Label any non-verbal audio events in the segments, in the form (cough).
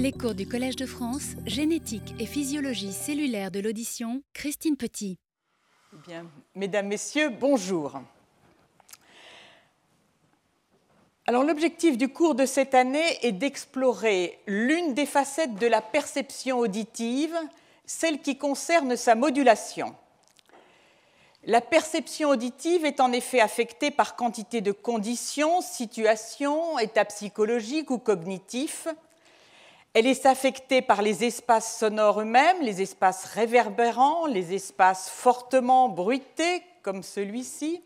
Les cours du Collège de France, génétique et physiologie cellulaire de l'audition, Christine Petit. Eh bien, mesdames, messieurs, bonjour. Alors l'objectif du cours de cette année est d'explorer l'une des facettes de la perception auditive, celle qui concerne sa modulation. La perception auditive est en effet affectée par quantité de conditions, situations, états psychologiques ou cognitifs. Elle est affectée par les espaces sonores eux-mêmes, les espaces réverbérants, les espaces fortement bruités, comme celui-ci.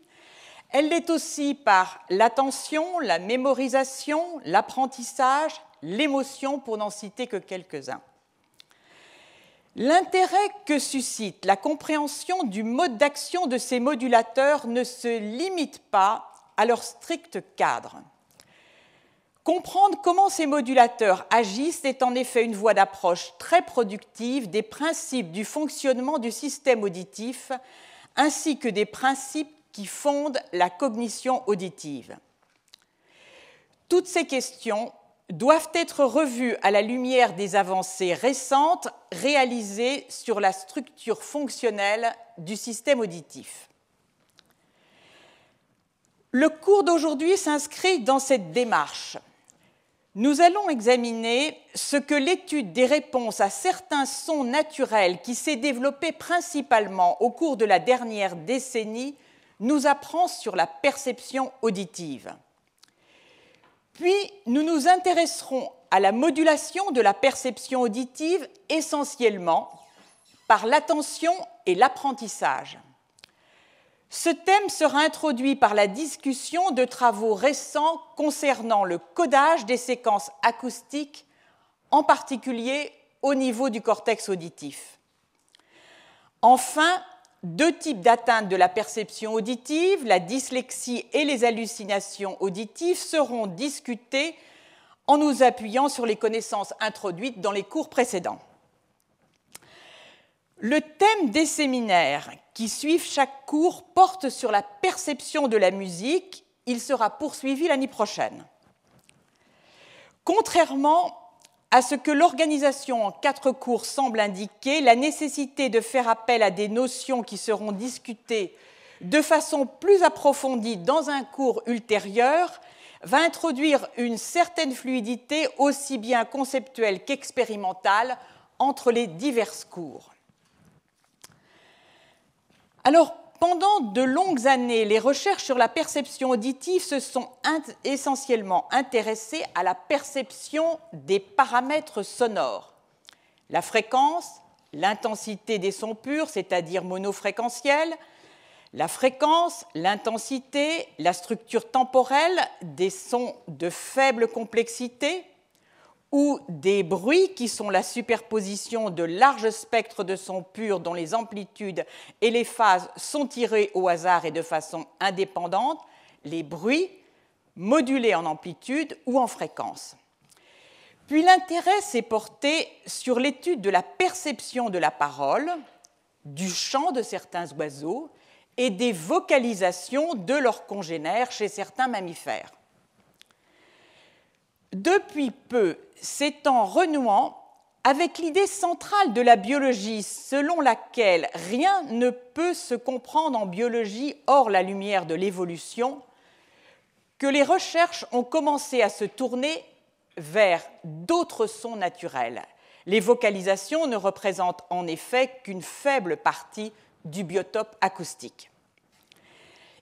Elle l'est aussi par l'attention, la mémorisation, l'apprentissage, l'émotion, pour n'en citer que quelques-uns. L'intérêt que suscite la compréhension du mode d'action de ces modulateurs ne se limite pas à leur strict cadre. Comprendre comment ces modulateurs agissent est en effet une voie d'approche très productive des principes du fonctionnement du système auditif ainsi que des principes qui fondent la cognition auditive. Toutes ces questions doivent être revues à la lumière des avancées récentes réalisées sur la structure fonctionnelle du système auditif. Le cours d'aujourd'hui s'inscrit dans cette démarche. Nous allons examiner ce que l'étude des réponses à certains sons naturels qui s'est développée principalement au cours de la dernière décennie nous apprend sur la perception auditive. Puis nous nous intéresserons à la modulation de la perception auditive essentiellement par l'attention et l'apprentissage. Ce thème sera introduit par la discussion de travaux récents concernant le codage des séquences acoustiques, en particulier au niveau du cortex auditif. Enfin, deux types d'atteintes de la perception auditive, la dyslexie et les hallucinations auditives, seront discutés en nous appuyant sur les connaissances introduites dans les cours précédents. Le thème des séminaires qui suivent chaque cours porte sur la perception de la musique. Il sera poursuivi l'année prochaine. Contrairement à ce que l'organisation en quatre cours semble indiquer, la nécessité de faire appel à des notions qui seront discutées de façon plus approfondie dans un cours ultérieur va introduire une certaine fluidité aussi bien conceptuelle qu'expérimentale entre les divers cours. Alors, pendant de longues années, les recherches sur la perception auditive se sont essentiellement intéressées à la perception des paramètres sonores, la fréquence, l'intensité des sons purs, c'est-à-dire monofréquentiels, la fréquence, l'intensité, la structure temporelle des sons de faible complexité, ou des bruits qui sont la superposition de larges spectres de sons purs dont les amplitudes et les phases sont tirées au hasard et de façon indépendante, les bruits modulés en amplitude ou en fréquence. Puis l'intérêt s'est porté sur l'étude de la perception de la parole, du chant de certains oiseaux et des vocalisations de leurs congénères chez certains mammifères. Depuis peu, c'est en renouant avec l'idée centrale de la biologie selon laquelle rien ne peut se comprendre en biologie hors la lumière de l'évolution que les recherches ont commencé à se tourner vers d'autres sons naturels. Les vocalisations ne représentent en effet qu'une faible partie du biotope acoustique.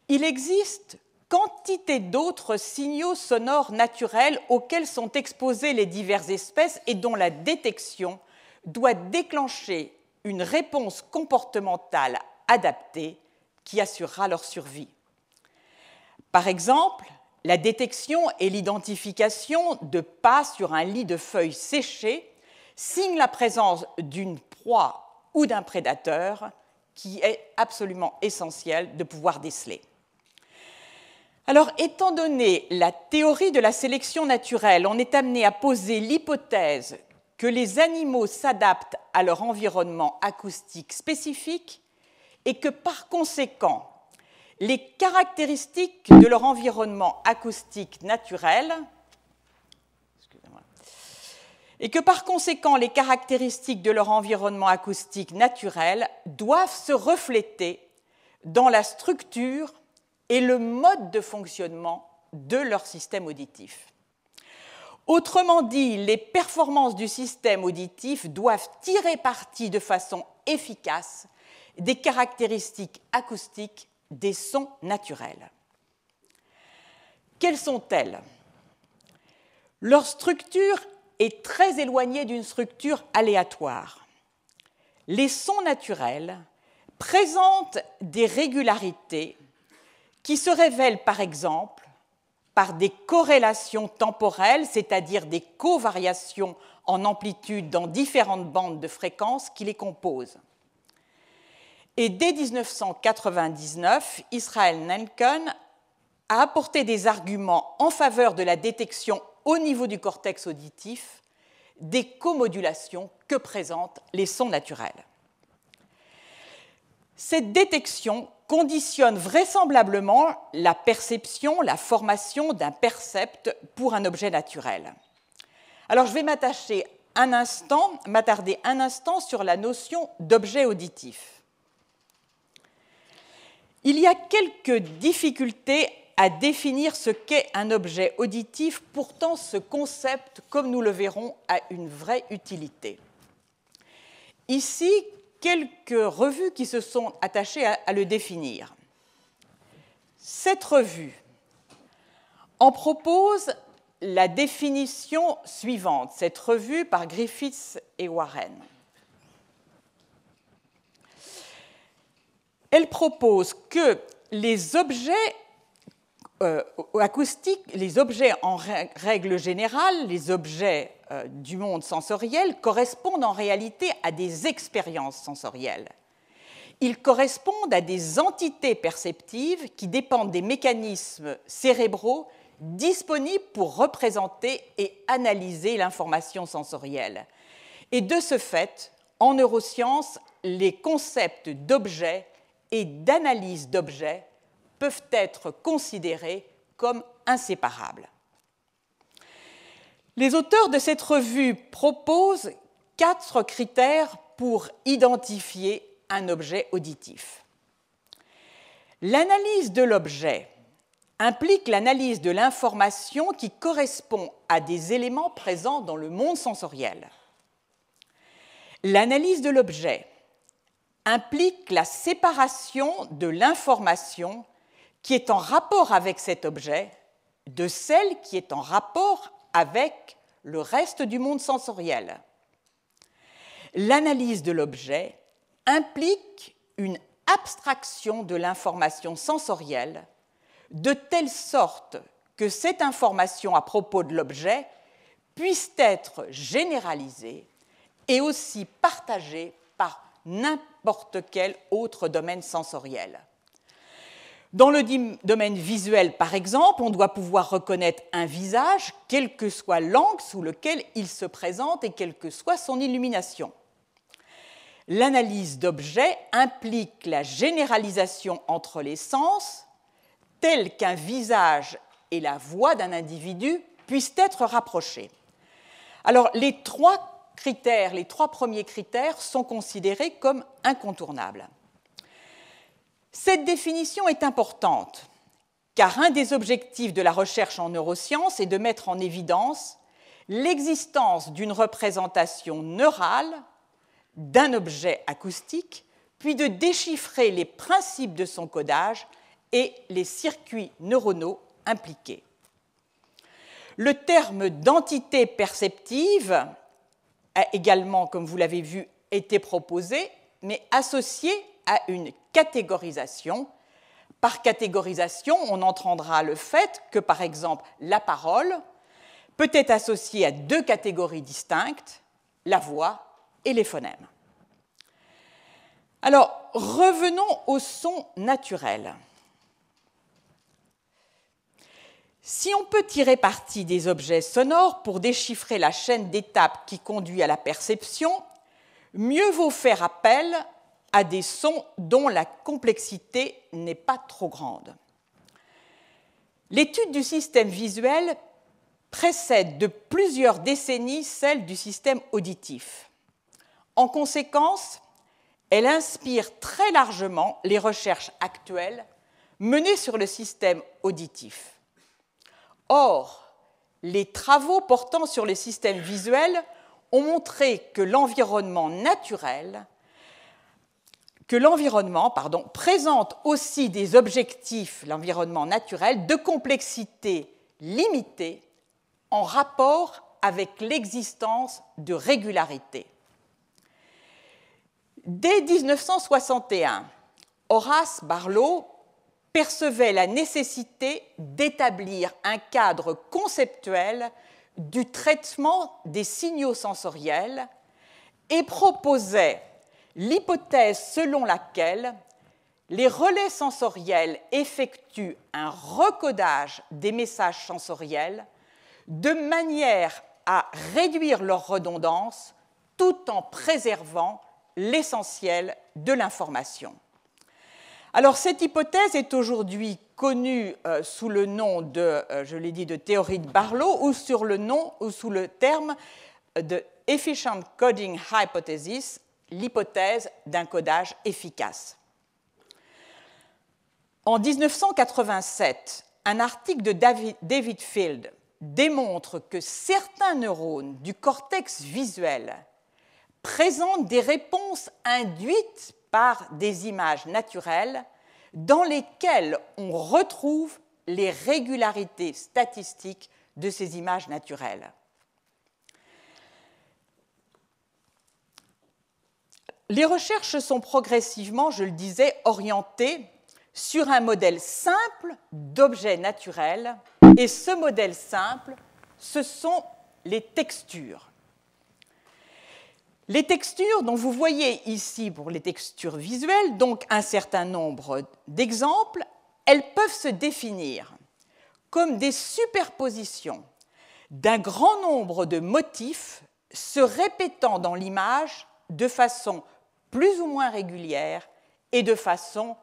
Il existe quantité d'autres signaux sonores naturels auxquels sont exposées les diverses espèces et dont la détection doit déclencher une réponse comportementale adaptée qui assurera leur survie. Par exemple, la détection et l'identification de pas sur un lit de feuilles séchées signent la présence d'une proie ou d'un prédateur qui est absolument essentiel de pouvoir déceler. Alors, étant donné la théorie de la sélection naturelle, on est amené à poser l'hypothèse que les animaux s'adaptent à leur environnement acoustique spécifique et que par conséquent, les caractéristiques de leur environnement acoustique naturel et que par conséquent les caractéristiques de leur environnement acoustique naturel doivent se refléter dans la structure et le mode de fonctionnement de leur système auditif. Autrement dit, les performances du système auditif doivent tirer parti de façon efficace des caractéristiques acoustiques des sons naturels. Quelles sont-elles? Leur structure est très éloignée d'une structure aléatoire. Les sons naturels présentent des régularités qui se révèlent par exemple par des corrélations temporelles, c'est-à-dire des covariations en amplitude dans différentes bandes de fréquences qui les composent. Et dès 1999, Israël Nanken a apporté des arguments en faveur de la détection au niveau du cortex auditif des comodulations que présentent les sons naturels. Cette détection conditionne vraisemblablement la perception, la formation d'un percept pour un objet naturel. Alors je vais m'attacher un instant, m'attarder un instant sur la notion d'objet auditif. Il y a quelques difficultés à définir ce qu'est un objet auditif, pourtant ce concept, comme nous le verrons, a une vraie utilité. Ici, quelques revues qui se sont attachées à, le définir. Cette revue en propose la définition suivante, cette revue par Griffiths et Warren. Elle propose que les objets euh, acoustiques, les objets en règle générale, les objets euh, du monde sensoriel, correspondent en réalité à des expériences sensorielles. Ils correspondent à des entités perceptives qui dépendent des mécanismes cérébraux disponibles pour représenter et analyser l'information sensorielle. Et de ce fait, en neurosciences, les concepts d'objets et d'analyse d'objets peuvent être considérés comme inséparables. Les auteurs de cette revue proposent quatre critères pour identifier un objet auditif. L'analyse de l'objet implique l'analyse de l'information qui correspond à des éléments présents dans le monde sensoriel. L'analyse de l'objet implique la séparation de l'information qui est en rapport avec cet objet de celle qui est en rapport avec le reste du monde sensoriel. L'analyse de l'objet implique une abstraction de l'information sensorielle de telle sorte que cette information à propos de l'objet puisse être généralisée et aussi partagée par n'importe quel autre domaine sensoriel. Dans le domaine visuel, par exemple, on doit pouvoir reconnaître un visage, quel que soit l'angle sous lequel il se présente et quelle que soit son illumination. L'analyse d'objets implique la généralisation entre les sens, tel qu'un visage et la voix d'un individu puissent être rapprochés. Alors, les trois critères, les trois premiers critères sont considérés comme incontournables. Cette définition est importante, car un des objectifs de la recherche en neurosciences est de mettre en évidence l'existence d'une représentation neurale d'un objet acoustique, puis de déchiffrer les principes de son codage et les circuits neuronaux impliqués. Le terme d'entité perceptive a également, comme vous l'avez vu, été proposé, mais associé à une catégorisation. Par catégorisation, on entendra le fait que, par exemple, la parole peut être associée à deux catégories distinctes, la voix et les phonèmes. Alors, revenons au son naturel. Si on peut tirer parti des objets sonores pour déchiffrer la chaîne d'étapes qui conduit à la perception, mieux vaut faire appel à des sons dont la complexité n'est pas trop grande. L'étude du système visuel précède de plusieurs décennies celle du système auditif. En conséquence, elle inspire très largement les recherches actuelles menées sur le système auditif. Or, les travaux portant sur les systèmes visuels ont montré que l'environnement naturel, que l'environnement présente aussi des objectifs, l'environnement naturel, de complexité limitée en rapport avec l'existence de régularité. Dès 1961, Horace Barlow percevait la nécessité d'établir un cadre conceptuel du traitement des signaux sensoriels et proposait l'hypothèse selon laquelle les relais sensoriels effectuent un recodage des messages sensoriels de manière à réduire leur redondance tout en préservant l'essentiel de l'information. Alors cette hypothèse est aujourd'hui connue euh, sous le nom de, euh, je l'ai dit, de théorie de Barlow ou, sur le nom, ou sous le terme de Efficient Coding Hypothesis, l'hypothèse d'un codage efficace. En 1987, un article de David Field démontre que certains neurones du cortex visuel présentent des réponses induites par des images naturelles dans lesquelles on retrouve les régularités statistiques de ces images naturelles. Les recherches sont progressivement, je le disais, orientées sur un modèle simple d'objets naturels, et ce modèle simple, ce sont les textures. Les textures dont vous voyez ici pour les textures visuelles, donc un certain nombre d'exemples, elles peuvent se définir comme des superpositions d'un grand nombre de motifs se répétant dans l'image de façon plus ou moins régulière et de façon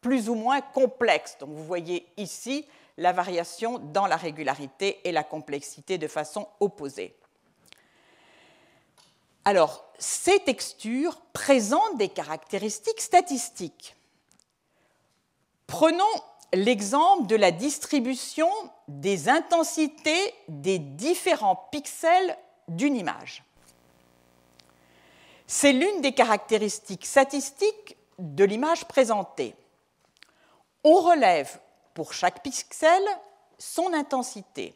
plus ou moins complexe. Donc vous voyez ici la variation dans la régularité et la complexité de façon opposée. Alors, ces textures présentent des caractéristiques statistiques. Prenons l'exemple de la distribution des intensités des différents pixels d'une image. C'est l'une des caractéristiques statistiques de l'image présentée. On relève pour chaque pixel son intensité.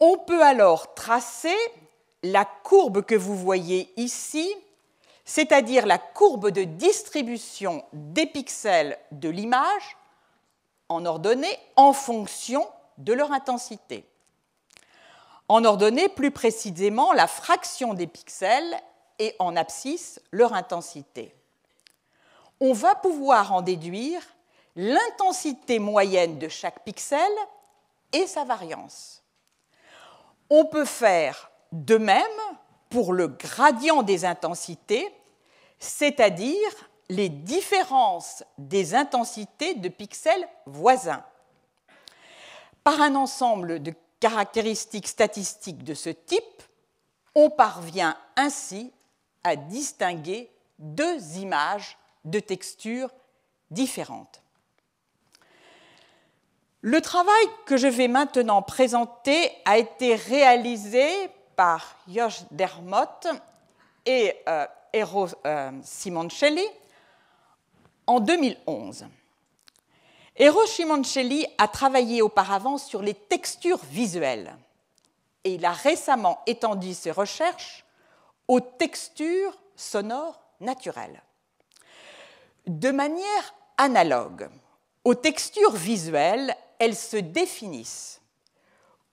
On peut alors tracer la courbe que vous voyez ici, c'est-à-dire la courbe de distribution des pixels de l'image en ordonnée en fonction de leur intensité. En ordonnée, plus précisément, la fraction des pixels et en abscisse leur intensité. On va pouvoir en déduire l'intensité moyenne de chaque pixel et sa variance. On peut faire de même, pour le gradient des intensités, c'est-à-dire les différences des intensités de pixels voisins. Par un ensemble de caractéristiques statistiques de ce type, on parvient ainsi à distinguer deux images de textures différentes. Le travail que je vais maintenant présenter a été réalisé par Josh Dermott et euh, Eero euh, Simoncelli en 2011. Eero Simoncelli a travaillé auparavant sur les textures visuelles et il a récemment étendu ses recherches aux textures sonores naturelles. De manière analogue aux textures visuelles, elles se définissent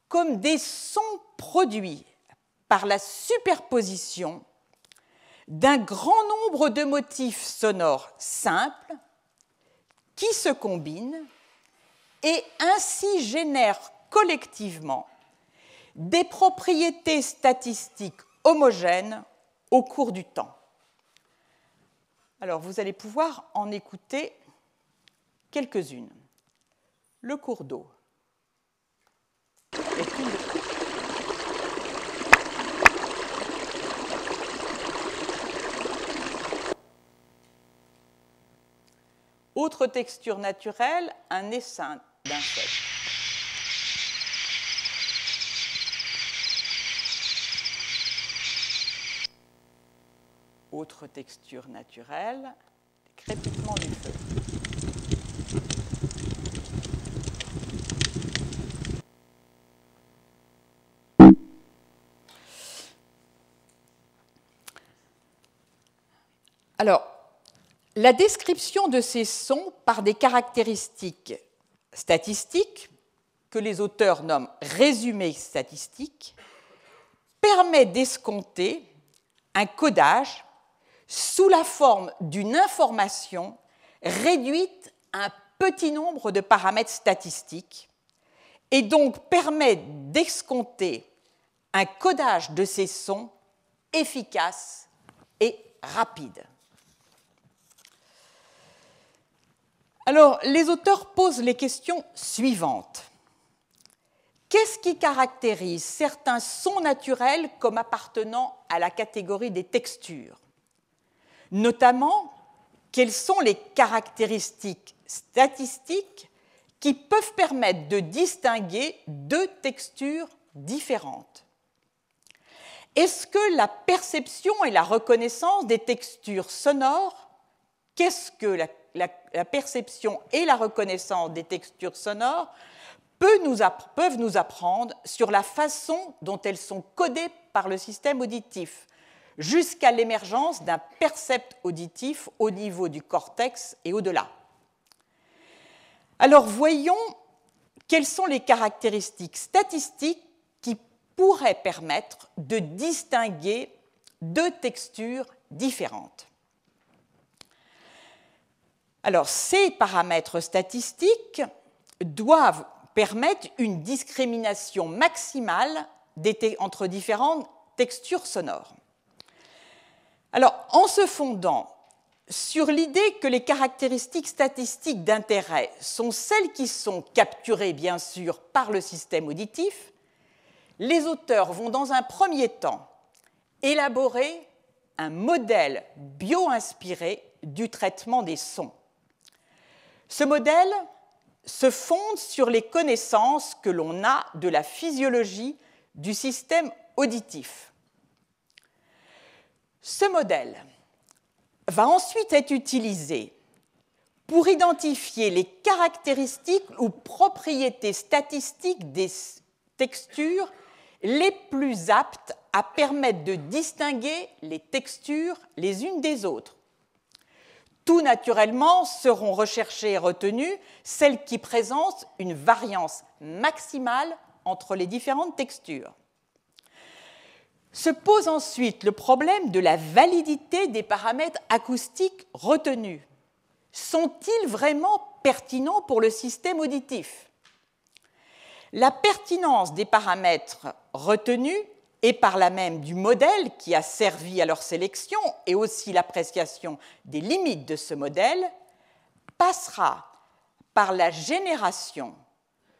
comme des sons produits par la superposition d'un grand nombre de motifs sonores simples qui se combinent et ainsi génèrent collectivement des propriétés statistiques homogène au cours du temps. Alors vous allez pouvoir en écouter quelques-unes. Le cours d'eau est une Autre texture naturelle, un essaim d'insectes. Autre texture naturelle, crépitement du feu. Alors, la description de ces sons par des caractéristiques statistiques, que les auteurs nomment résumés statistiques, permet d'escompter un codage sous la forme d'une information réduite à un petit nombre de paramètres statistiques et donc permet d'escompter un codage de ces sons efficace et rapide. Alors, les auteurs posent les questions suivantes. Qu'est-ce qui caractérise certains sons naturels comme appartenant à la catégorie des textures? Notamment, quelles sont les caractéristiques statistiques qui peuvent permettre de distinguer deux textures différentes? Est-ce que la perception et la reconnaissance des textures sonores, qu'est-ce que la perception et la reconnaissance des textures sonores peuvent nous, apprendre sur la façon dont elles sont codées par le système auditif, jusqu'à l'émergence d'un percept auditif au niveau du cortex et au-delà. Alors voyons quelles sont les caractéristiques statistiques qui pourraient permettre de distinguer deux textures différentes. Alors, ces paramètres statistiques doivent permettre une discrimination maximale entre différentes textures sonores. Alors, en se fondant sur l'idée que les caractéristiques statistiques d'intérêt sont celles qui sont capturées, bien sûr, par le système auditif, les auteurs vont dans un premier temps élaborer un modèle bio-inspiré du traitement des sons. Ce modèle se fonde sur les connaissances que l'on a de la physiologie du système auditif. Ce modèle va ensuite être utilisé pour identifier les caractéristiques ou propriétés statistiques des textures les plus aptes à permettre de distinguer les textures les unes des autres tout naturellement seront recherchées et retenues celles qui présentent une variance maximale entre les différentes textures. Se pose ensuite le problème de la validité des paramètres acoustiques retenus. Sont-ils vraiment pertinents pour le système auditif? La pertinence des paramètres retenus et par là même du modèle qui a servi à leur sélection et aussi l'appréciation des limites de ce modèle, passera par la génération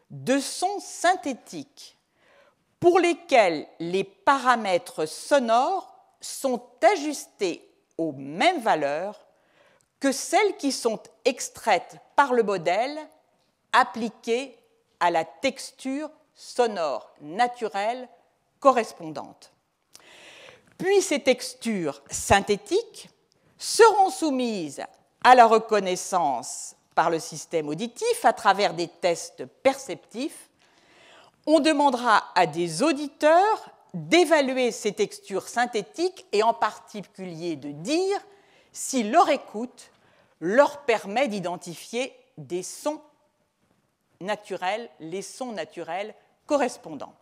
de sons synthétiques pour lesquels les paramètres sonores sont ajustés aux mêmes valeurs que celles qui sont extraites par le modèle appliqué à la texture sonore naturelle correspondantes. Puis ces textures synthétiques seront soumises à la reconnaissance par le système auditif à travers des tests perceptifs. On demandera à des auditeurs d'évaluer ces textures synthétiques et en particulier de dire si leur écoute leur permet d'identifier des sons naturels, les sons naturels correspondants.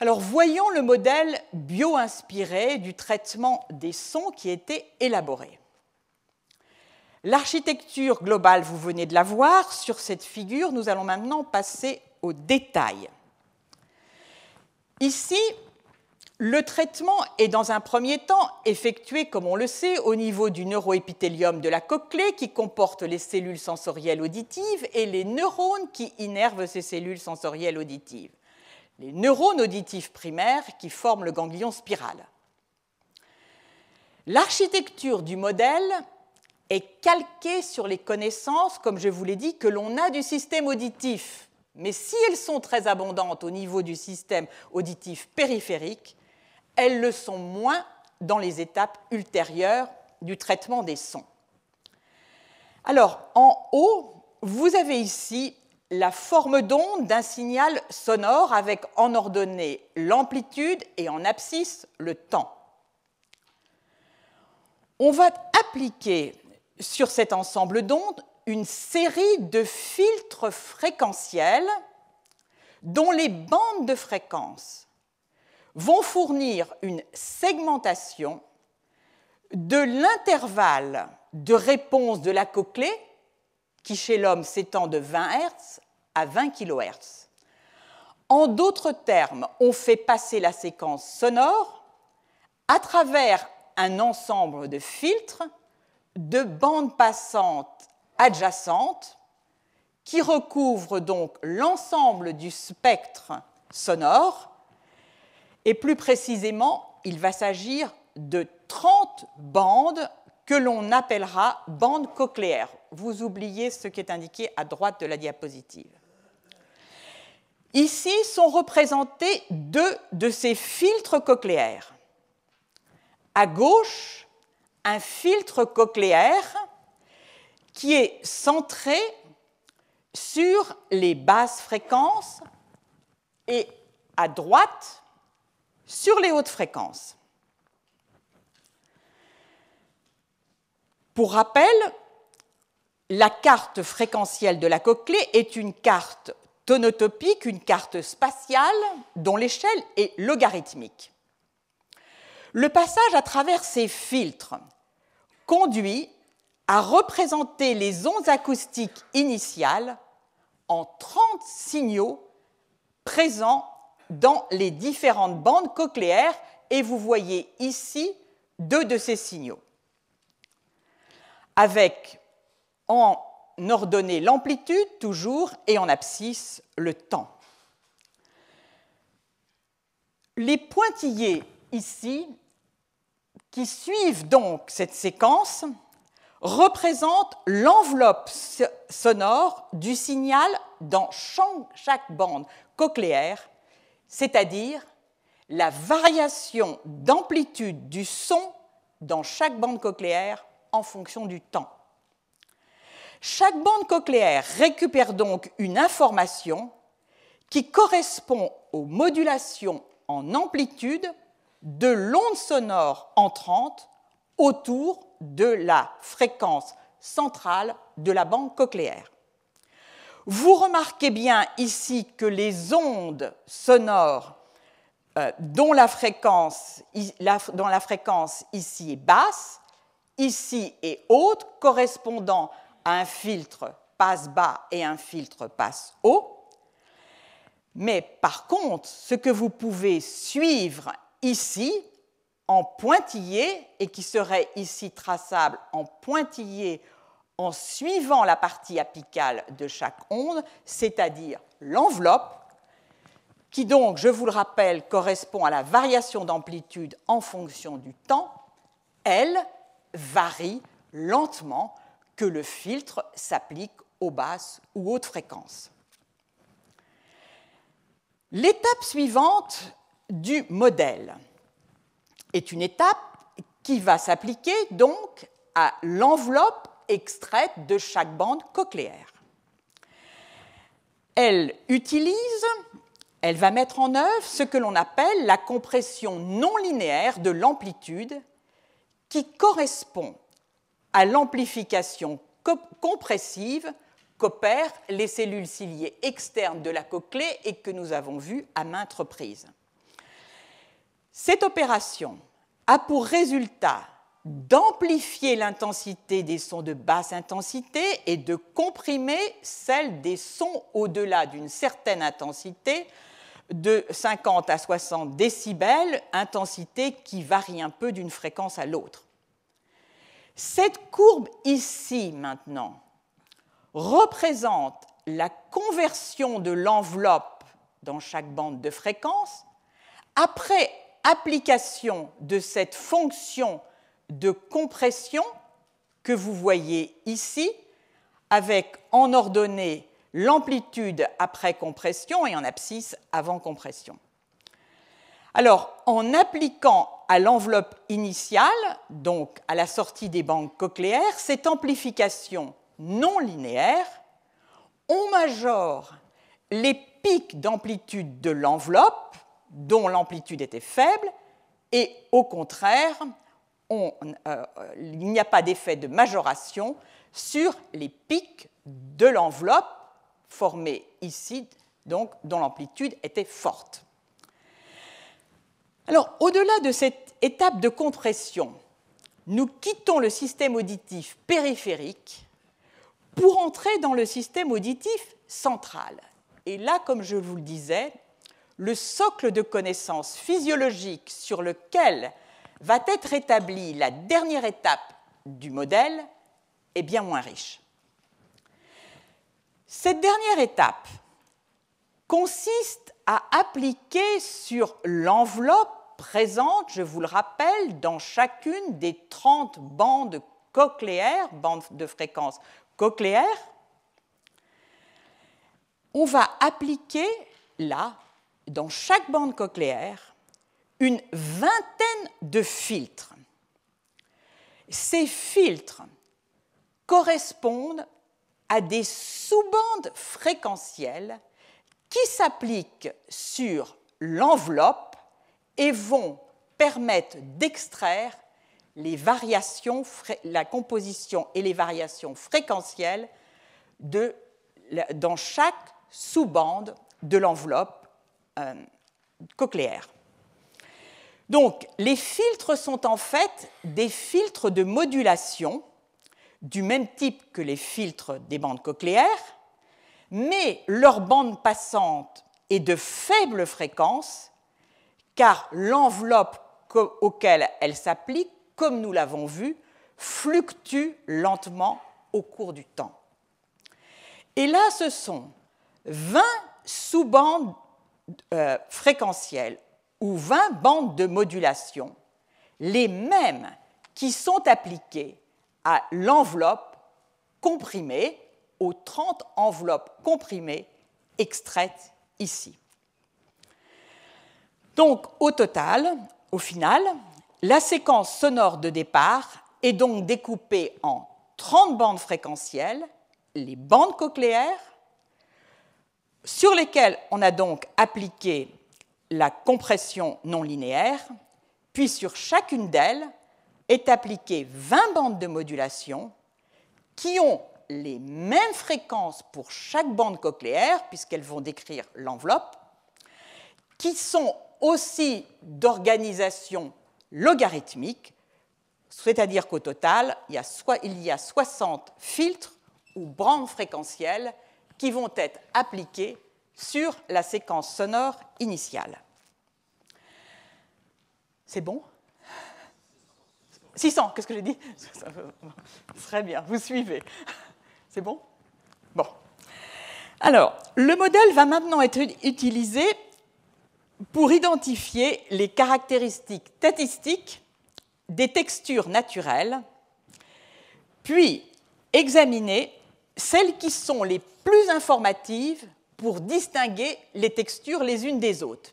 Alors voyons le modèle bio-inspiré du traitement des sons qui a été élaboré. L'architecture globale, vous venez de la voir sur cette figure, nous allons maintenant passer aux détails. Ici, le traitement est dans un premier temps effectué, comme on le sait, au niveau du neuroépithélium de la cochlée qui comporte les cellules sensorielles auditives et les neurones qui innervent ces cellules sensorielles auditives les neurones auditifs primaires qui forment le ganglion spiral. L'architecture du modèle est calquée sur les connaissances, comme je vous l'ai dit, que l'on a du système auditif. Mais si elles sont très abondantes au niveau du système auditif périphérique, elles le sont moins dans les étapes ultérieures du traitement des sons. Alors, en haut, vous avez ici la forme d'onde d'un signal sonore avec en ordonnée l'amplitude et en abscisse le temps. On va appliquer sur cet ensemble d'ondes une série de filtres fréquentiels dont les bandes de fréquence vont fournir une segmentation de l'intervalle de réponse de la cochlée, qui chez l'homme s'étend de 20 Hz à 20 kHz. En d'autres termes, on fait passer la séquence sonore à travers un ensemble de filtres de bandes passantes adjacentes qui recouvrent donc l'ensemble du spectre sonore et plus précisément, il va s'agir de 30 bandes que l'on appellera bandes cochléaires. Vous oubliez ce qui est indiqué à droite de la diapositive. Ici sont représentés deux de ces filtres cochléaires. À gauche, un filtre cochléaire qui est centré sur les basses fréquences et à droite sur les hautes fréquences. Pour rappel, la carte fréquentielle de la cochlée est une carte tonotopique, une carte spatiale dont l'échelle est logarithmique. Le passage à travers ces filtres conduit à représenter les ondes acoustiques initiales en 30 signaux présents dans les différentes bandes cochléaires et vous voyez ici deux de ces signaux. Avec en ordonnée l'amplitude toujours et en abscisse le temps. Les pointillés ici, qui suivent donc cette séquence, représentent l'enveloppe sonore du signal dans chaque bande cochléaire c'est-à-dire la variation d'amplitude du son dans chaque bande cochléaire en fonction du temps. Chaque bande cochléaire récupère donc une information qui correspond aux modulations en amplitude de l'onde sonore entrante autour de la fréquence centrale de la bande cochléaire. Vous remarquez bien ici que les ondes sonores euh, dont, la fréquence, dont la fréquence ici est basse, ici est haute, correspondant à un filtre passe bas et un filtre passe haut. Mais par contre, ce que vous pouvez suivre ici en pointillé et qui serait ici traçable en pointillé en suivant la partie apicale de chaque onde, c'est-à-dire l'enveloppe, qui donc, je vous le rappelle, correspond à la variation d'amplitude en fonction du temps, elle varie lentement que le filtre s'applique aux basses ou hautes fréquences. L'étape suivante du modèle est une étape qui va s'appliquer donc à l'enveloppe extraite de chaque bande cochléaire. Elle utilise, elle va mettre en œuvre ce que l'on appelle la compression non linéaire de l'amplitude qui correspond à l'amplification compressive qu'opèrent les cellules ciliées externes de la cochlée et que nous avons vues à maintes reprises. Cette opération a pour résultat d'amplifier l'intensité des sons de basse intensité et de comprimer celle des sons au-delà d'une certaine intensité de 50 à 60 décibels, intensité qui varie un peu d'une fréquence à l'autre. Cette courbe ici maintenant représente la conversion de l'enveloppe dans chaque bande de fréquence après application de cette fonction de compression que vous voyez ici, avec en ordonnée l'amplitude après compression et en abscisse avant compression. Alors, en appliquant à l'enveloppe initiale, donc à la sortie des bandes cochléaires, cette amplification non linéaire, on majore les pics d'amplitude de l'enveloppe, dont l'amplitude était faible, et au contraire, euh, il n'y a pas d'effet de majoration sur les pics de l'enveloppe formée ici, donc dont l'amplitude était forte. Alors, au-delà de cette étape de compression, nous quittons le système auditif périphérique pour entrer dans le système auditif central. Et là, comme je vous le disais, le socle de connaissances physiologiques sur lequel va être établie la dernière étape du modèle est bien moins riche. Cette dernière étape consiste à appliquer sur l'enveloppe présente, je vous le rappelle, dans chacune des 30 bandes cochléaires, bandes de fréquence cochléaire, on va appliquer là, dans chaque bande cochléaire, une vingtaine de filtres. Ces filtres correspondent à des sous-bandes fréquentielles qui s'appliquent sur l'enveloppe et vont permettre d'extraire les variations, la composition et les variations fréquentielles dans chaque sous-bande de l'enveloppe euh, cochléaire. Donc, les filtres sont en fait des filtres de modulation du même type que les filtres des bandes cochléaires, mais leur bande passante est de faible fréquence car l'enveloppe auquel elle s'applique, comme nous l'avons vu, fluctue lentement au cours du temps. Et là, ce sont 20 sous-bandes euh, fréquentielles ou 20 bandes de modulation, les mêmes qui sont appliquées à l'enveloppe comprimée, aux 30 enveloppes comprimées extraites ici. Donc, au total, au final, la séquence sonore de départ est donc découpée en 30 bandes fréquentielles, les bandes cochléaires, sur lesquelles on a donc appliqué la compression non linéaire, puis sur chacune d'elles est appliquée 20 bandes de modulation qui ont les mêmes fréquences pour chaque bande cochléaire, puisqu'elles vont décrire l'enveloppe, qui sont aussi d'organisation logarithmique, c'est-à-dire qu'au total, il y, a il y a 60 filtres ou bandes fréquentielles qui vont être appliqués sur la séquence sonore initiale. C'est bon? 600, qu'est-ce que j'ai dit? (laughs) Très bien, vous suivez. C'est bon? Bon. Alors, le modèle va maintenant être utilisé pour identifier les caractéristiques statistiques des textures naturelles, puis examiner celles qui sont les plus informatives pour distinguer les textures les unes des autres.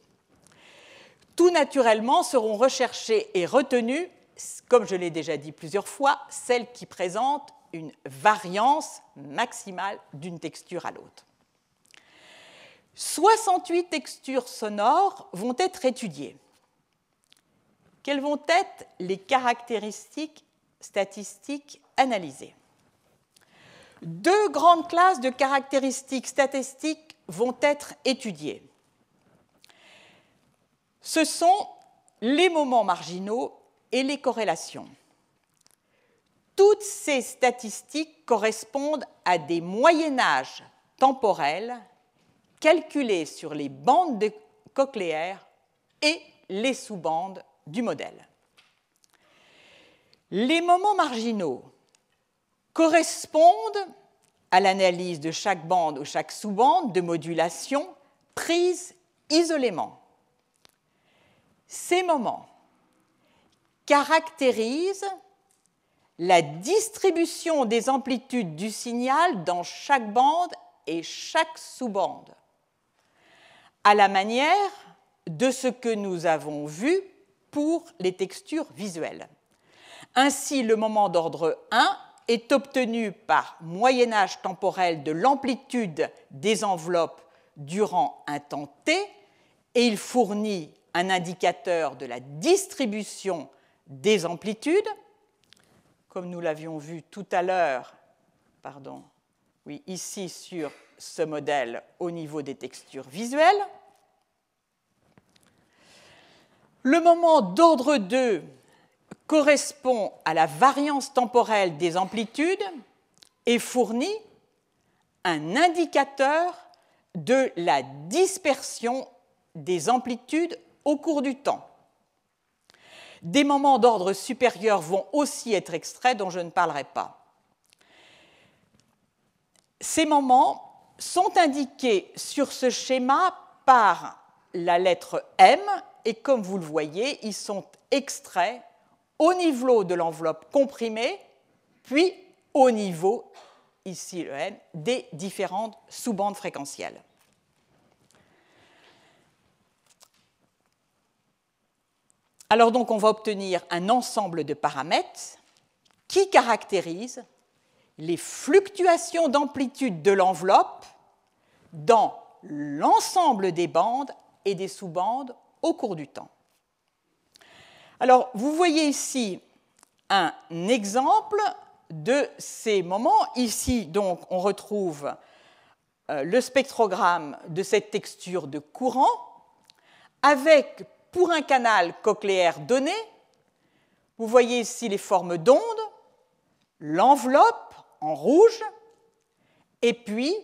Tout naturellement seront recherchées et retenues, comme je l'ai déjà dit plusieurs fois, celles qui présentent une variance maximale d'une texture à l'autre. 68 textures sonores vont être étudiées. Quelles vont être les caractéristiques statistiques analysées? Deux grandes classes de caractéristiques statistiques vont être étudiées. Ce sont les moments marginaux et les corrélations. Toutes ces statistiques correspondent à des moyennages temporels calculés sur les bandes cochléaires et les sous-bandes du modèle. Les moments marginaux correspondent à l'analyse de chaque bande ou chaque sous-bande de modulation prise isolément. Ces moments caractérisent la distribution des amplitudes du signal dans chaque bande et chaque sous-bande, à la manière de ce que nous avons vu pour les textures visuelles. Ainsi, le moment d'ordre 1 est obtenu par moyennage temporel de l'amplitude des enveloppes durant un temps t et il fournit un indicateur de la distribution des amplitudes, comme nous l'avions vu tout à l'heure, pardon, oui, ici sur ce modèle au niveau des textures visuelles. Le moment d'ordre 2 correspond à la variance temporelle des amplitudes et fournit un indicateur de la dispersion des amplitudes au cours du temps. Des moments d'ordre supérieur vont aussi être extraits dont je ne parlerai pas. Ces moments sont indiqués sur ce schéma par la lettre M et comme vous le voyez, ils sont extraits au niveau de l'enveloppe comprimée, puis au niveau, ici le M, des différentes sous-bandes fréquentielles. Alors donc on va obtenir un ensemble de paramètres qui caractérisent les fluctuations d'amplitude de l'enveloppe dans l'ensemble des bandes et des sous-bandes au cours du temps. Alors, vous voyez ici un exemple de ces moments. Ici, donc, on retrouve euh, le spectrogramme de cette texture de courant avec, pour un canal cochléaire donné, vous voyez ici les formes d'ondes, l'enveloppe en rouge, et puis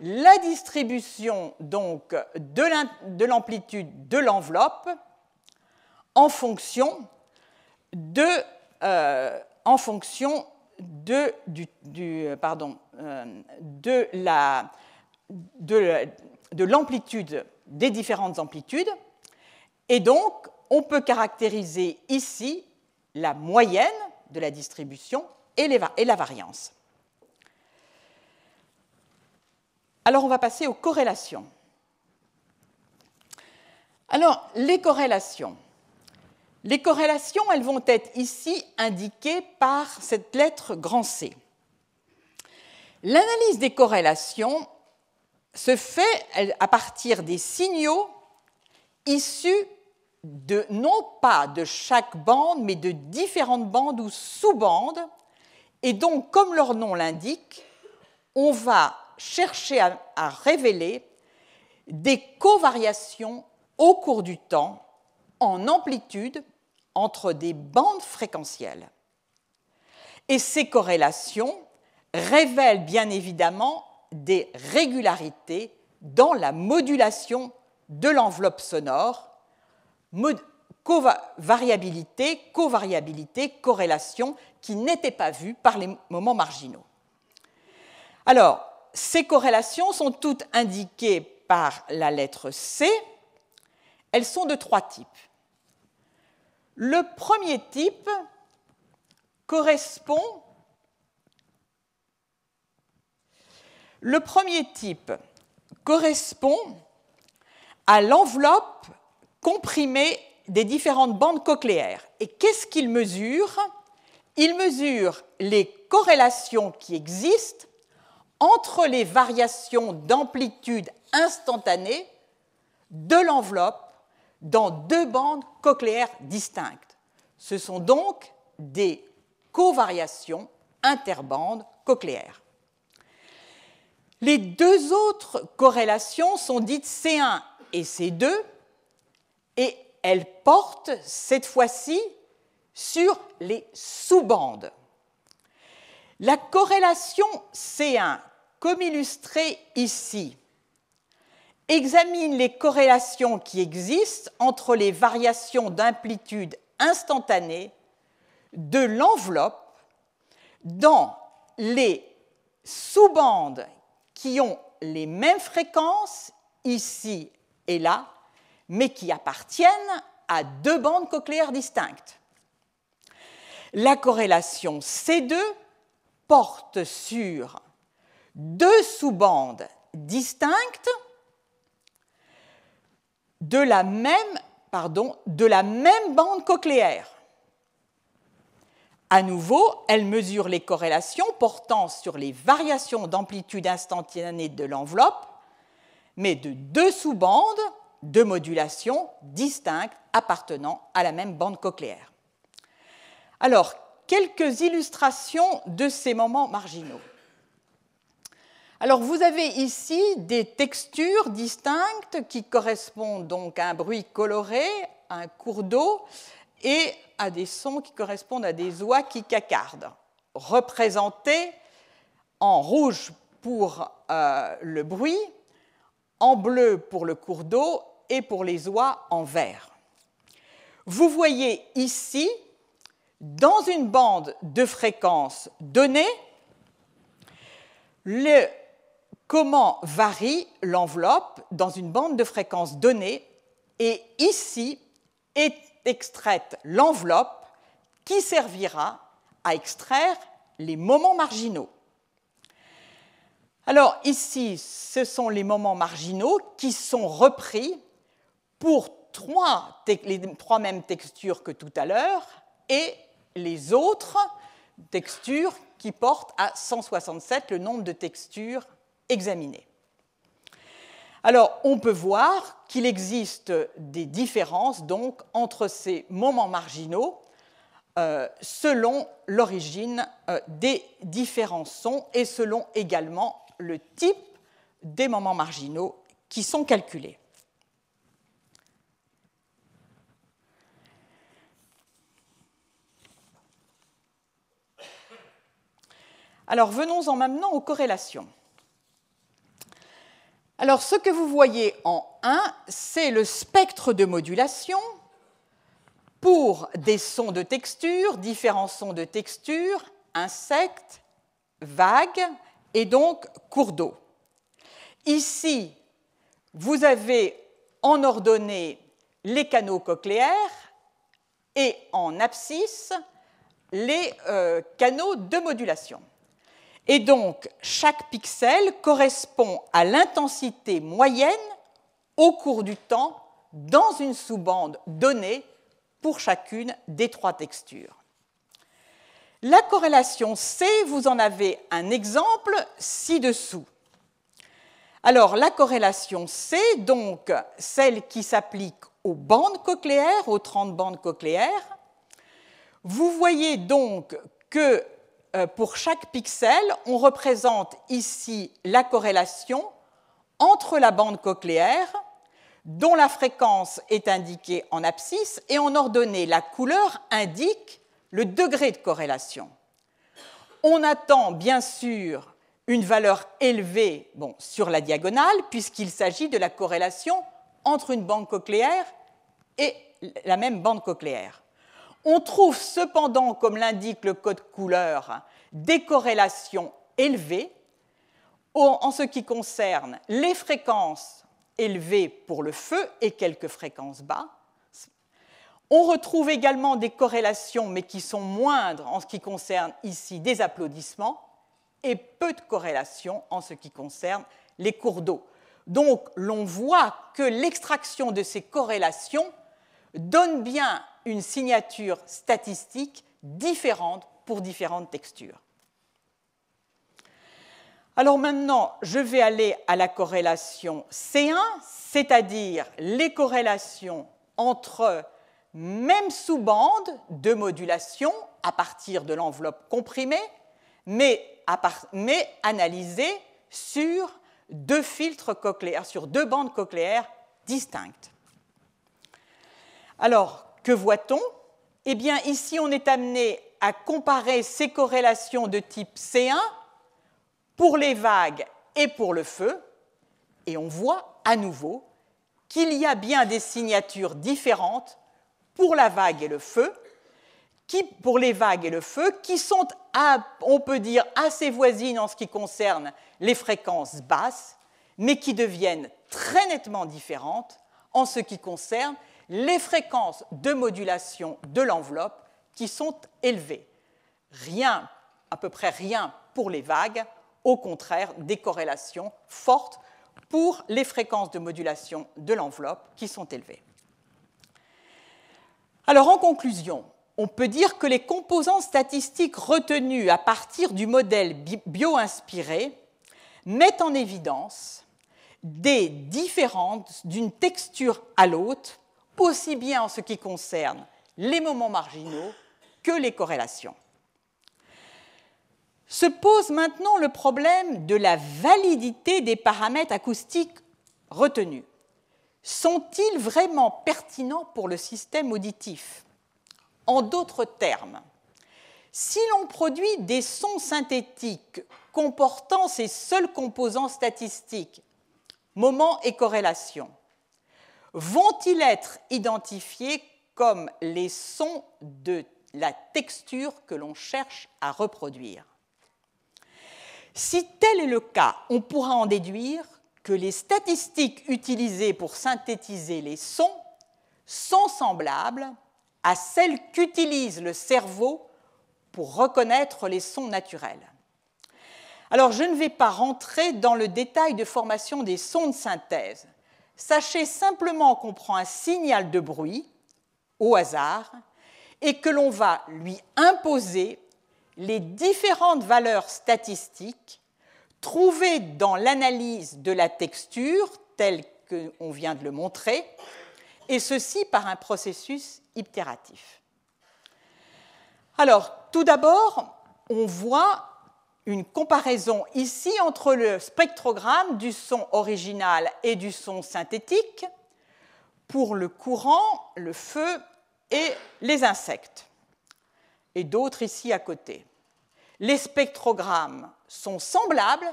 la distribution donc de l'amplitude de l'enveloppe en fonction de, l'amplitude des différentes amplitudes. Et donc, on peut caractériser ici la moyenne de la distribution et la variance. Alors, on va passer aux corrélations. Alors, les corrélations. Les corrélations, elles vont être ici indiquées par cette lettre grand C. L'analyse des corrélations se fait à partir des signaux issus de, non pas de chaque bande, mais de différentes bandes ou sous-bandes. Et donc, comme leur nom l'indique, on va chercher à, à révéler des covariations au cours du temps en amplitude entre des bandes fréquentielles. Et ces corrélations révèlent bien évidemment des régularités dans la modulation de l'enveloppe sonore, variabilité, covariabilité, corrélation qui n'étaient pas vues par les moments marginaux. Alors, ces corrélations sont toutes indiquées par la lettre C. Elles sont de trois types. Le premier type correspond à l'enveloppe comprimée des différentes bandes cochléaires. Et qu'est-ce qu'il mesure? Il mesure les corrélations qui existent entre les variations d'amplitude instantanée de l'enveloppe dans deux bandes cochléaires distinctes. Ce sont donc des covariations interbandes cochléaires. Les deux autres corrélations sont dites C1 et C2 et elles portent cette fois-ci sur les sous-bandes. La corrélation C1, comme illustré ici, examine les corrélations qui existent entre les variations d'amplitude instantanée de l'enveloppe dans les sous-bandes qui ont les mêmes fréquences ici et là, mais qui appartiennent à deux bandes cochléaires distinctes. La corrélation C2 porte sur deux sous-bandes distinctes de la même, bande cochléaire. À nouveau, elle mesure les corrélations portant sur les variations d'amplitude instantanée de l'enveloppe, mais de deux sous-bandes de modulation distinctes appartenant à la même bande cochléaire. Alors, quelques illustrations de ces moments marginaux. Alors, vous avez ici des textures distinctes qui correspondent donc à un bruit coloré, à un cours d'eau et à des sons qui correspondent à des oies qui cacardent, représentés en rouge pour euh, le bruit, en bleu pour le cours d'eau et pour les oies en vert. Vous voyez ici, dans une bande de fréquence donnée, comment varie l'enveloppe dans une bande de fréquence donnée. Et ici est extraite l'enveloppe qui servira à extraire les moments marginaux. Alors ici, ce sont les moments marginaux qui sont repris pour les trois mêmes textures que tout à l'heure et les autres textures qui portent à 167 le nombre de textures Alors, on peut voir qu'il existe des différences donc entre ces moments marginaux euh, selon l'origine euh, des différents sons et selon également le type des moments marginaux qui sont calculés. Alors venons-en maintenant aux corrélations. Alors ce que vous voyez en 1, c'est le spectre de modulation pour des sons de texture, différents sons de texture, insectes, vagues et donc cours d'eau. Ici, vous avez en ordonnée les canaux cochléaires et en abscisse les euh, canaux de modulation. Et donc, chaque pixel correspond à l'intensité moyenne au cours du temps dans une sous-bande donnée pour chacune des trois textures. La corrélation C, vous en avez un exemple ci-dessous. Alors, la corrélation C, donc celle qui s'applique aux bandes cochléaires, aux 30 bandes cochléaires, vous voyez donc que pour chaque pixel, on représente ici la corrélation entre la bande cochléaire, dont la fréquence est indiquée en abscisse, et en ordonnée, la couleur indique le degré de corrélation. On attend bien sûr une valeur élevée sur la diagonale, puisqu'il s'agit de la corrélation entre une bande cochléaire et la même bande cochléaire. On trouve cependant, comme l'indique le code couleur, des corrélations élevées en ce qui concerne les fréquences élevées pour le feu et quelques fréquences bas. On retrouve également des corrélations, mais qui sont moindres en ce qui concerne ici des applaudissements, et peu de corrélations en ce qui concerne les cours d'eau. Donc l'on voit que l'extraction de ces corrélations donne bien une signature statistique différente pour différentes textures. Alors maintenant, je vais aller à la corrélation C1, c'est-à-dire les corrélations entre même sous-bande de modulation à partir de l'enveloppe comprimée, mais, analysées sur deux bandes cochléaires distinctes. Alors, que voit-on? Eh bien, ici, on est amené à comparer ces corrélations de type C1 pour les vagues et pour le feu, et on voit à nouveau qu'il y a bien des signatures différentes pour la vague et le feu, qui, pour les vagues et le feu, qui sont, on peut dire, assez voisines en ce qui concerne les fréquences basses, mais qui deviennent très nettement différentes en ce qui concerne les fréquences de modulation de l'enveloppe qui sont élevées. Rien, à peu près rien pour les vagues, au contraire, des corrélations fortes pour les fréquences de modulation de l'enveloppe qui sont élevées. Alors en conclusion, on peut dire que les composants statistiques retenus à partir du modèle bio-inspiré mettent en évidence des différences d'une texture à l'autre, aussi bien en ce qui concerne les moments marginaux que les corrélations. Se pose maintenant le problème de la validité des paramètres acoustiques retenus. Sont-ils vraiment pertinents pour le système auditif? En d'autres termes, si l'on produit des sons synthétiques comportant ces seuls composants statistiques, moments et corrélations, vont-ils être identifiés comme les sons de la texture que l'on cherche à reproduire? Si tel est le cas, on pourra en déduire que les statistiques utilisées pour synthétiser les sons sont semblables à celles qu'utilise le cerveau pour reconnaître les sons naturels. Alors, je ne vais pas rentrer dans le détail de formation des sons de synthèse. Sachez simplement qu'on prend un signal de bruit au hasard et que l'on va lui imposer les différentes valeurs statistiques trouvées dans l'analyse de la texture, telle qu'on vient de le montrer, et ceci par un processus itératif. Alors, tout d'abord, on voit une comparaison ici entre le spectrogramme du son original et du son synthétique pour le courant, le feu et les insectes, et d'autres ici à côté. Les spectrogrammes sont semblables,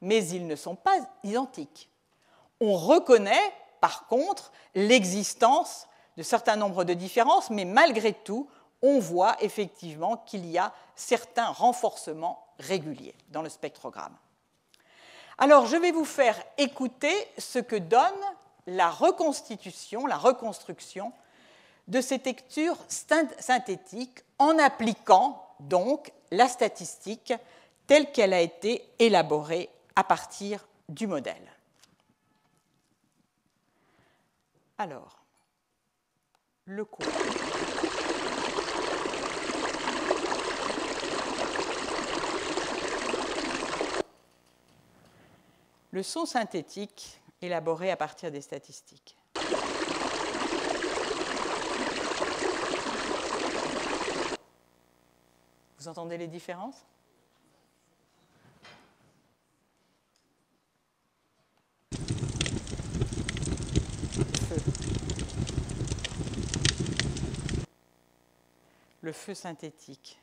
mais ils ne sont pas identiques. On reconnaît, par contre, l'existence de certains nombres de différences, mais malgré tout, on voit effectivement qu'il y a certains renforcements réguliers dans le spectrogramme. Alors, je vais vous faire écouter ce que donne la reconstitution, la reconstruction de ces textures synthétiques en appliquant donc la statistique telle qu'elle a été élaborée à partir du modèle. Alors, le cours. Le son synthétique élaboré à partir des statistiques. Vous entendez les différences? Le feu synthétique.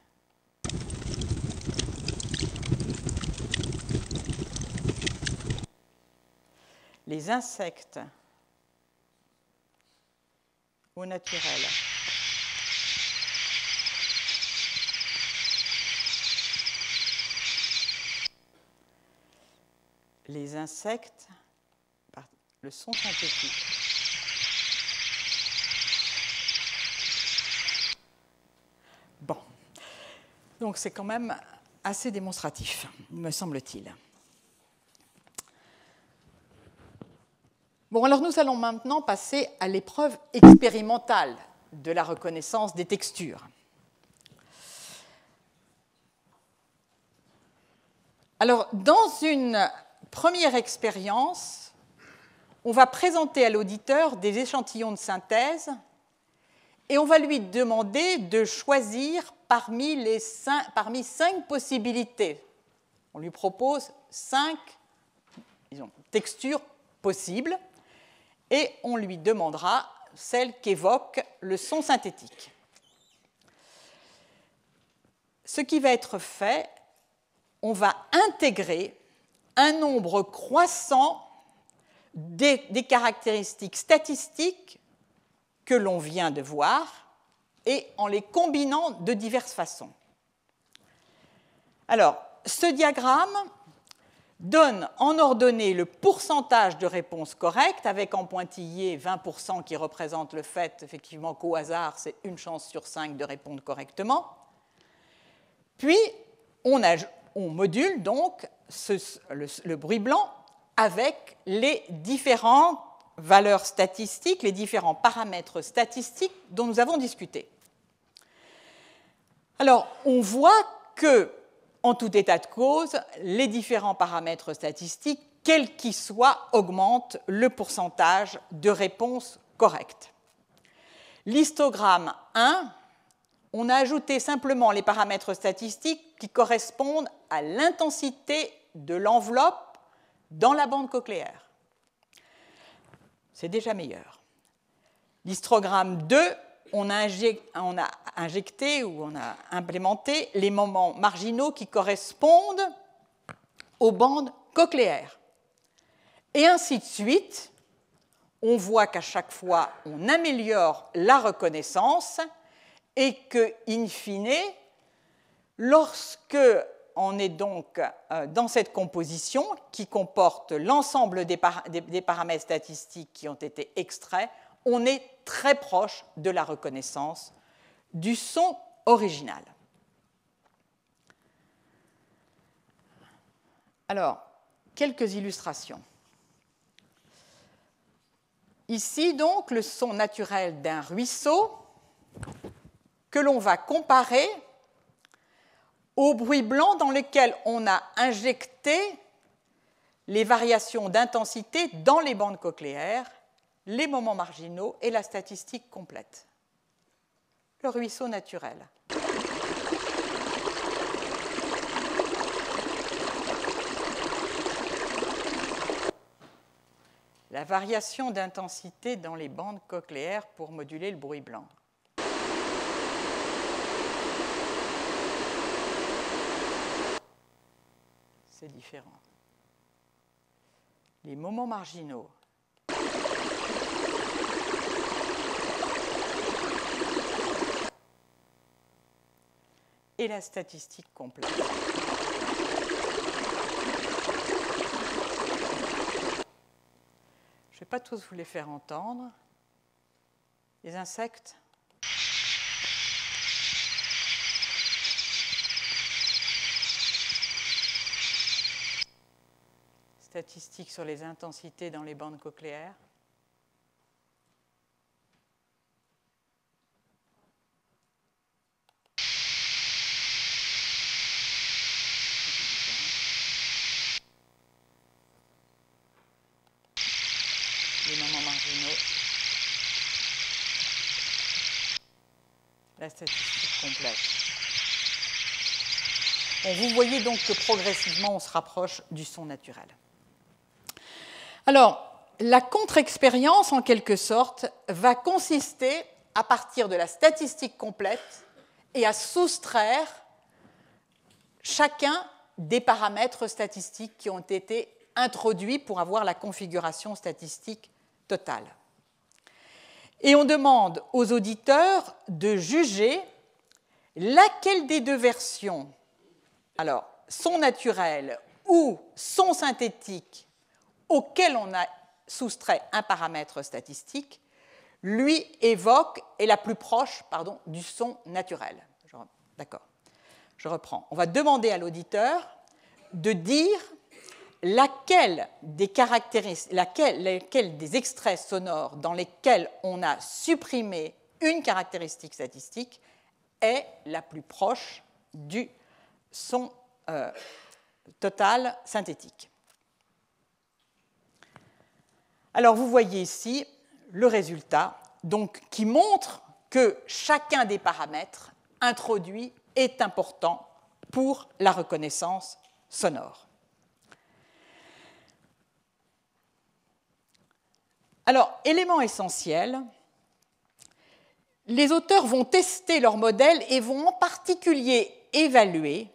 Les insectes au naturel. les insectes le son synthétique. Bon, donc c'est quand même assez démonstratif, me semble-t-il. Bon, alors nous allons maintenant passer à l'épreuve expérimentale de la reconnaissance des textures. Alors, dans une première expérience, on va présenter à l'auditeur des échantillons de synthèse et on va lui demander de choisir parmi, cinq possibilités. On lui propose cinq textures possibles et on lui demandera celle qu'évoque le son synthétique. Ce qui va être fait, on va intégrer un nombre croissant des, caractéristiques statistiques que l'on vient de voir et en les combinant de diverses façons. Alors, ce diagramme donne en ordonnée le pourcentage de réponses correctes, avec en pointillé 20% qui représente le fait effectivement qu'au hasard, c'est une chance sur cinq de répondre correctement. Puis, on, module donc le, bruit blanc avec les différentes valeurs statistiques, les différents paramètres statistiques dont nous avons discuté. Alors, on voit que en tout état de cause, les différents paramètres statistiques, quels qu'ils soient, augmentent le pourcentage de réponses correctes. L'histogramme 1, on a ajouté simplement les paramètres statistiques qui correspondent à l'intensité de l'enveloppe dans la bande cochléaire. C'est déjà meilleur. L'histogramme 2, on a, injecté, ou on a implémenté les moments marginaux qui correspondent aux bandes cochléaires. Et ainsi de suite, on voit qu'à chaque fois, on améliore la reconnaissance et que, in fine, lorsque on est donc euh, dans cette composition qui comporte l'ensemble des, paramètres statistiques qui ont été extraits, on est très proche de la reconnaissance du son original. Alors, quelques illustrations. Ici, donc, le son naturel d'un ruisseau que l'on va comparer au bruit blanc dans lequel on a injecté les variations d'intensité dans les bandes cochléaires les moments marginaux et la statistique complète. Le ruisseau naturel. La variation d'intensité dans les bandes cochléaires pour moduler le bruit blanc. C'est différent. Les moments marginaux et la statistique complète. Je ne vais pas tous vous les faire entendre. Les insectes. Statistiques sur les intensités dans les bandes cochléaires. Statistique complète. vous voyez donc que progressivement, on se rapproche du son naturel. Alors, la contre-expérience, en quelque sorte, va consister, à partir de la statistique complète, et à soustraire chacun des paramètres statistiques qui ont été introduits pour avoir la configuration statistique totale. Et on demande aux auditeurs de juger laquelle des deux versions, alors son naturel ou son synthétique, auquel on a soustrait un paramètre statistique, lui évoque, est la plus proche du son naturel. D'accord. Je reprends. On va demander à l'auditeur de dire laquelle des, extraits sonores dans lesquels on a supprimé une caractéristique statistique est la plus proche du son euh, total synthétique. Alors vous voyez ici le résultat qui montre que chacun des paramètres introduits est important pour la reconnaissance sonore. Alors, élément essentiel, les auteurs vont tester leur modèle et vont en particulier évaluer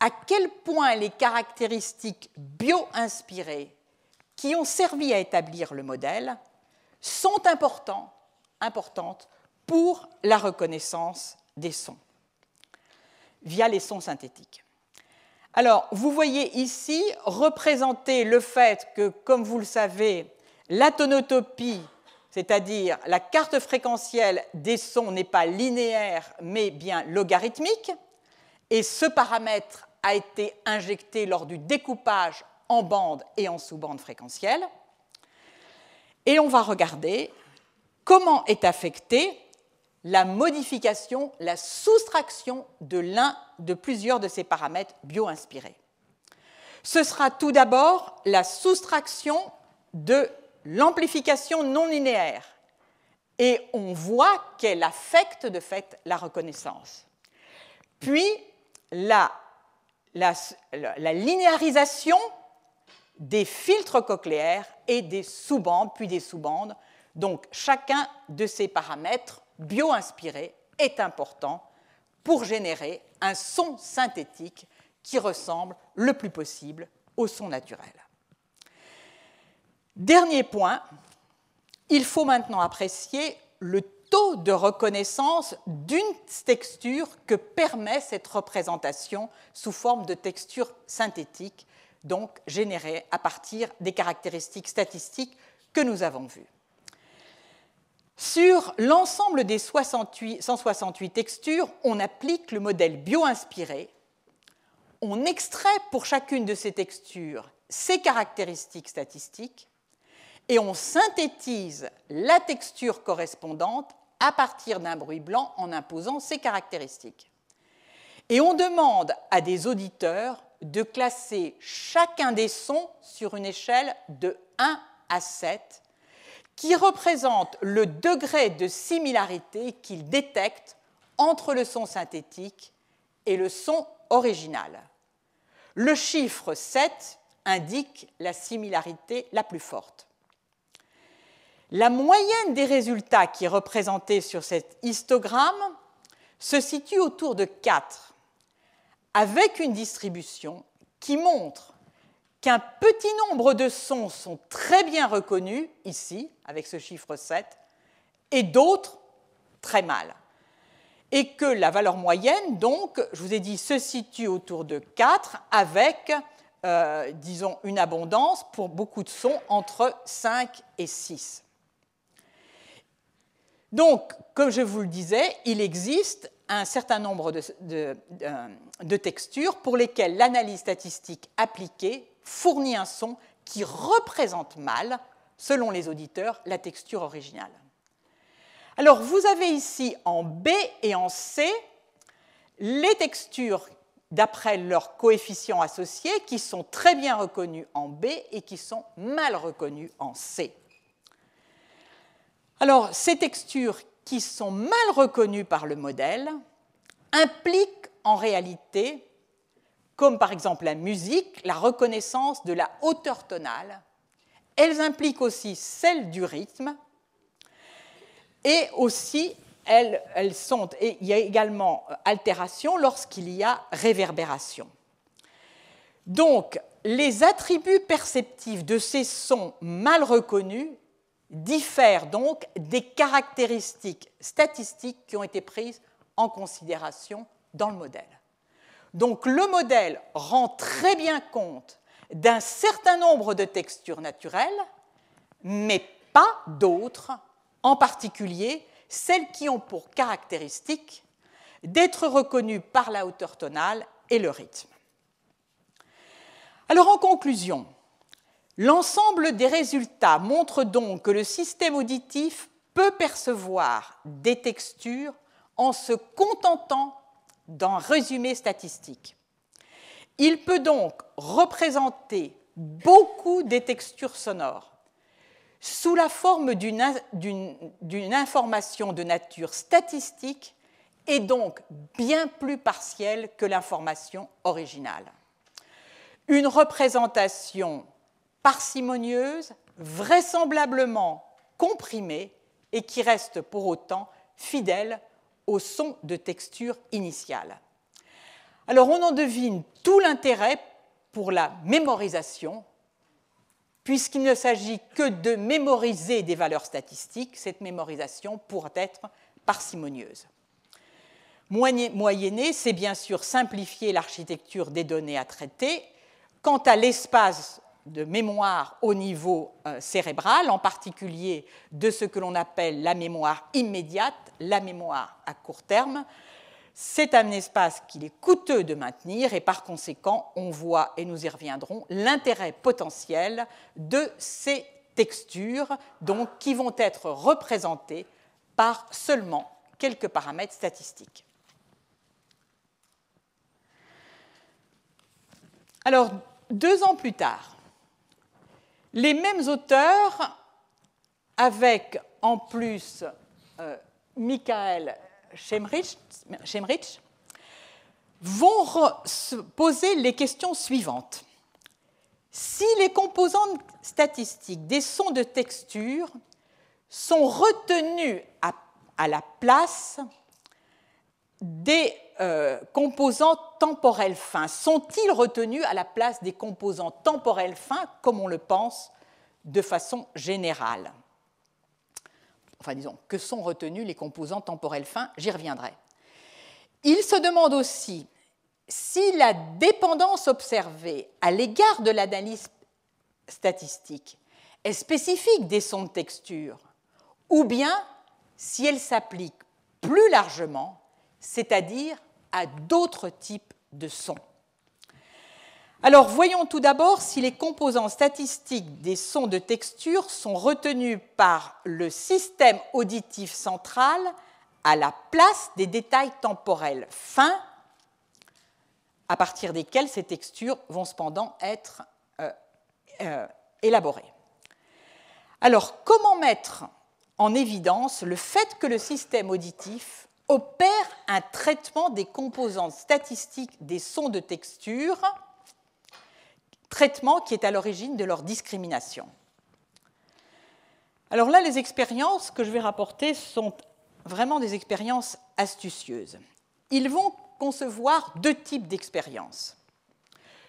à quel point les caractéristiques bio-inspirées qui ont servi à établir le modèle sont importantes pour la reconnaissance des sons via les sons synthétiques. Alors, vous voyez ici représenter le fait que, comme vous le savez, la tonotopie, c'est-à-dire la carte fréquentielle des sons, n'est pas linéaire, mais bien logarithmique. Et ce paramètre a été injecté lors du découpage en bande et en sous-bande fréquentielle. Et on va regarder comment est affectée la modification, la soustraction de l'un de plusieurs de ces paramètres bio-inspirés. Ce sera tout d'abord la soustraction de l'amplification non linéaire. Et on voit qu'elle affecte de fait la reconnaissance. Puis la, linéarisation des filtres cochléaires et des sous-bandes, puis des sous-bandes. Donc chacun de ces paramètres bio-inspirés est important pour générer un son synthétique qui ressemble le plus possible au son naturel. Dernier point, il faut maintenant apprécier le taux de reconnaissance d'une texture que permet cette représentation sous forme de texture synthétique donc générée à partir des caractéristiques statistiques que nous avons vues. Sur l'ensemble des 168 textures, on applique le modèle bio-inspiré. On extrait pour chacune de ces textures ses caractéristiques statistiques et on synthétise la texture correspondante à partir d'un bruit blanc en imposant ses caractéristiques. Et on demande à des auditeurs de classer chacun des sons sur une échelle de 1 à 7, qui représente le degré de similarité qu'ils détectent entre le son synthétique et le son original. Le chiffre 7 indique la similarité la plus forte. La moyenne des résultats qui est représentée sur cet histogramme se situe autour de 4 avec une distribution qui montre qu'un petit nombre de sons sont très bien reconnus, ici, avec ce chiffre 7, et d'autres très mal. Et que la valeur moyenne, donc, je vous ai dit, se situe autour de 4, avec, euh, disons, une abondance pour beaucoup de sons entre 5 et 6. Donc, comme je vous le disais, il existe un certain nombre de, de, textures pour lesquelles l'analyse statistique appliquée fournit un son qui représente mal, selon les auditeurs, la texture originale. Alors vous avez ici en B et en C les textures d'après leurs coefficients associés qui sont très bien reconnus en B et qui sont mal reconnus en C. Alors ces textures qui sont mal reconnues par le modèle impliquent en réalité, comme par exemple la musique, la reconnaissance de la hauteur tonale. Elles impliquent aussi celle du rythme et aussi elles, et il y a également altération lorsqu'il y a réverbération. Donc, les attributs perceptifs de ces sons mal reconnus diffèrent donc des caractéristiques statistiques qui ont été prises en considération dans le modèle. Donc le modèle rend très bien compte d'un certain nombre de textures naturelles, mais pas d'autres, en particulier celles qui ont pour caractéristique d'être reconnues par la hauteur tonale et le rythme. Alors en conclusion, L'ensemble des résultats montre donc que le système auditif peut percevoir des textures en se contentant d'un résumé statistique. Il peut donc représenter beaucoup des textures sonores sous la forme d'une information de nature statistique et donc bien plus partielle que l'information originale. Une représentation parcimonieuse, vraisemblablement comprimée et qui reste pour autant fidèle au son de texture initiale. Alors on en devine tout l'intérêt pour la mémorisation, puisqu'il ne s'agit que de mémoriser des valeurs statistiques, cette mémorisation pourra être parcimonieuse. Moyenner, c'est bien sûr simplifier l'architecture des données à traiter. Quant à l'espace de mémoire au niveau euh, cérébral, en particulier de ce que l'on appelle la mémoire immédiate, la mémoire à court terme, c'est un espace qu'il est coûteux de maintenir et par conséquent, on voit, et nous y reviendrons, l'intérêt potentiel de ces textures donc, qui vont être représentées par seulement quelques paramètres statistiques. Alors, deux ans plus tard, les mêmes auteurs, avec en plus euh, Michael Schemrich, vont poser les questions suivantes. Si les composantes statistiques des sons de texture sont retenus à, la place des euh, composants temporels fins, sont-ils retenus à la place des composants temporels fins comme on le pense de façon générale? Enfin disons, que sont retenus les composants temporels fins, j'y reviendrai. Il se demande aussi si la dépendance observée à l'égard de l'analyse statistique est spécifique des sons de texture, ou bien si elle s'applique plus largement, c'est-à-dire à, d'autres types de sons. Alors voyons tout d'abord si les composants statistiques des sons de texture sont retenus par le système auditif central à la place des détails temporels fins à partir desquels ces textures vont cependant être euh, euh, élaborées. Alors comment mettre en évidence le fait que le système auditif opère un traitement des composantes statistiques des sons de texture traitement qui est à l'origine de leur discrimination. Alors là, les expériences que je vais rapporter sont vraiment des expériences astucieuses. Ils vont concevoir deux types d'expériences.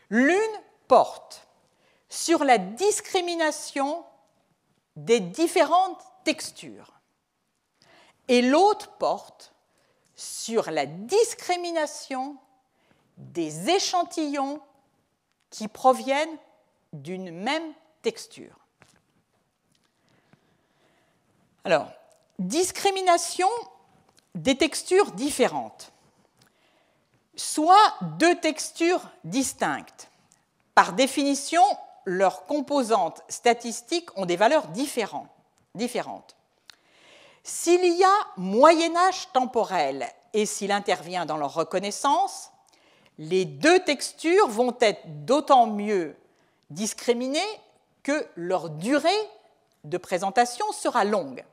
L'une porte sur la discrimination des différentes textures et l'autre porte sur la discrimination des échantillons qui proviennent d'une même texture. Alors, discrimination des textures différentes, soit deux textures distinctes. Par définition, leurs composantes statistiques ont des valeurs différentes. S'il y a moyen âge temporel et s'il intervient dans leur reconnaissance, les deux textures vont être d'autant mieux discriminées que leur durée de présentation sera longue.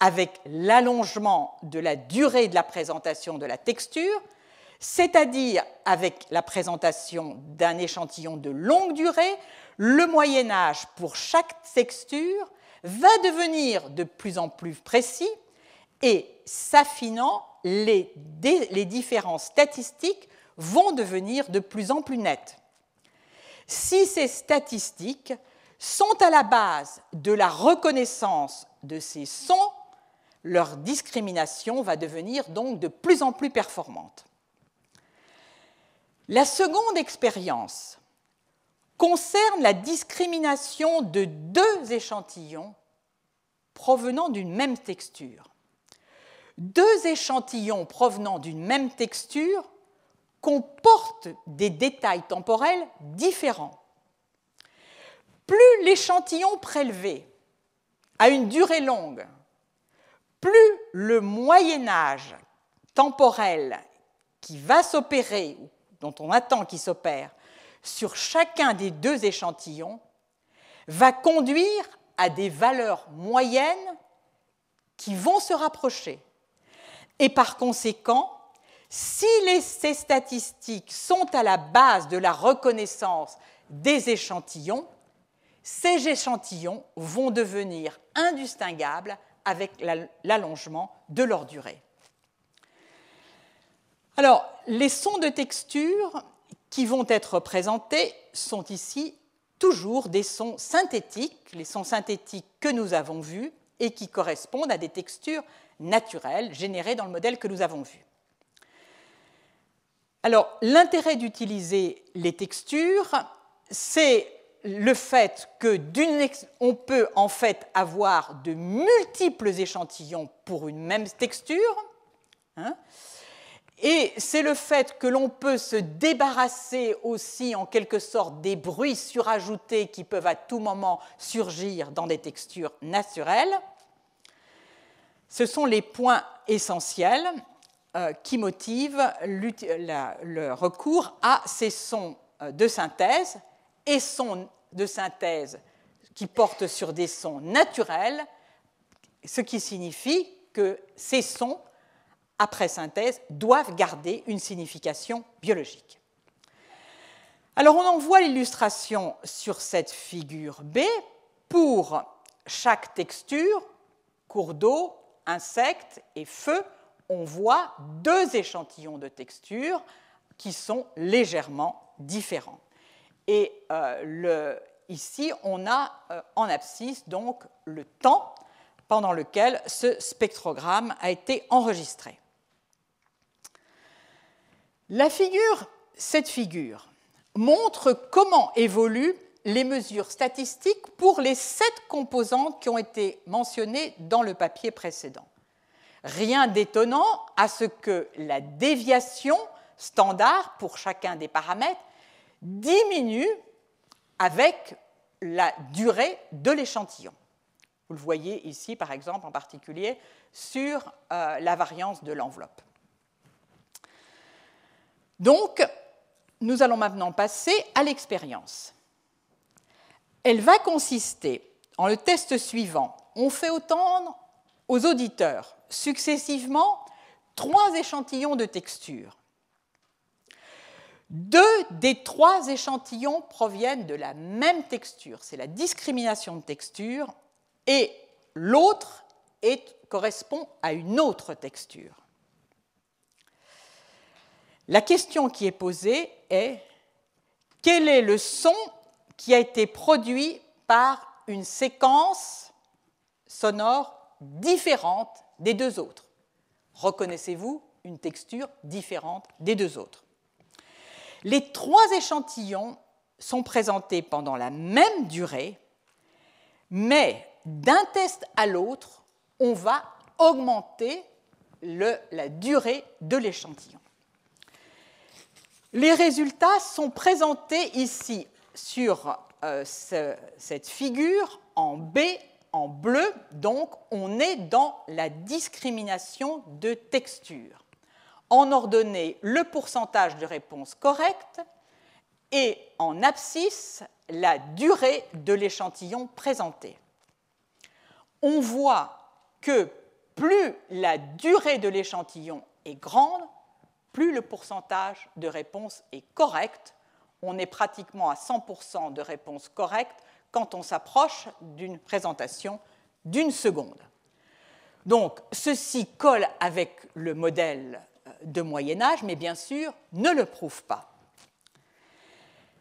Avec l'allongement de la durée de la présentation de la texture, c'est-à-dire avec la présentation d'un échantillon de longue durée, le Moyen Âge pour chaque texture va devenir de plus en plus précis et s'affinant, les, les différences statistiques vont devenir de plus en plus nettes. Si ces statistiques sont à la base de la reconnaissance de ces sons, leur discrimination va devenir donc de plus en plus performante. La seconde expérience concerne la discrimination de deux échantillons provenant d'une même texture. Deux échantillons provenant d'une même texture comporte des détails temporels différents. Plus l'échantillon prélevé a une durée longue, plus le Moyen Âge temporel qui va s'opérer, dont on attend qu'il s'opère, sur chacun des deux échantillons, va conduire à des valeurs moyennes qui vont se rapprocher. Et par conséquent, si ces statistiques sont à la base de la reconnaissance des échantillons, ces échantillons vont devenir indistinguables avec l'allongement de leur durée. Alors, les sons de texture qui vont être présentés sont ici toujours des sons synthétiques, les sons synthétiques que nous avons vus et qui correspondent à des textures naturelles générées dans le modèle que nous avons vu. Alors, l'intérêt d'utiliser les textures, c'est le fait que on peut en fait avoir de multiples échantillons pour une même texture, hein, et c'est le fait que l'on peut se débarrasser aussi en quelque sorte des bruits surajoutés qui peuvent à tout moment surgir dans des textures naturelles. Ce sont les points essentiels euh, qui motivent le recours à ces sons euh, de synthèse et sons de synthèse qui portent sur des sons naturels, ce qui signifie que ces sons après synthèse, doivent garder une signification biologique. Alors on en voit l'illustration sur cette figure B. Pour chaque texture, cours d'eau, insecte et feu, on voit deux échantillons de texture qui sont légèrement différents. Et euh, ici, on a euh, en abscisse donc le temps pendant lequel ce spectrogramme a été enregistré. La figure, cette figure montre comment évoluent les mesures statistiques pour les sept composantes qui ont été mentionnées dans le papier précédent. Rien d'étonnant à ce que la déviation standard pour chacun des paramètres diminue avec la durée de l'échantillon. Vous le voyez ici, par exemple, en particulier sur euh, la variance de l'enveloppe. Donc, nous allons maintenant passer à l'expérience. Elle va consister en le test suivant. On fait entendre aux auditeurs successivement trois échantillons de texture. Deux des trois échantillons proviennent de la même texture, c'est la discrimination de texture, et l'autre correspond à une autre texture. La question qui est posée est quel est le son qui a été produit par une séquence sonore différente des deux autres? Reconnaissez-vous une texture différente des deux autres? Les trois échantillons sont présentés pendant la même durée, mais d'un test à l'autre, on va augmenter la durée de l'échantillon. Les résultats sont présentés ici sur euh, cette figure en B en bleu, donc on est dans la discrimination de texture. En ordonnée, le pourcentage de réponse correcte et en abscisse, la durée de l'échantillon présenté. On voit que plus la durée de l'échantillon est grande, plus le pourcentage de réponse est correct. On est pratiquement à 100% de réponse correcte quand on s'approche d'une présentation d'une seconde. Donc, ceci colle avec le modèle euh, de Moyen Âge, mais bien sûr ne le prouve pas.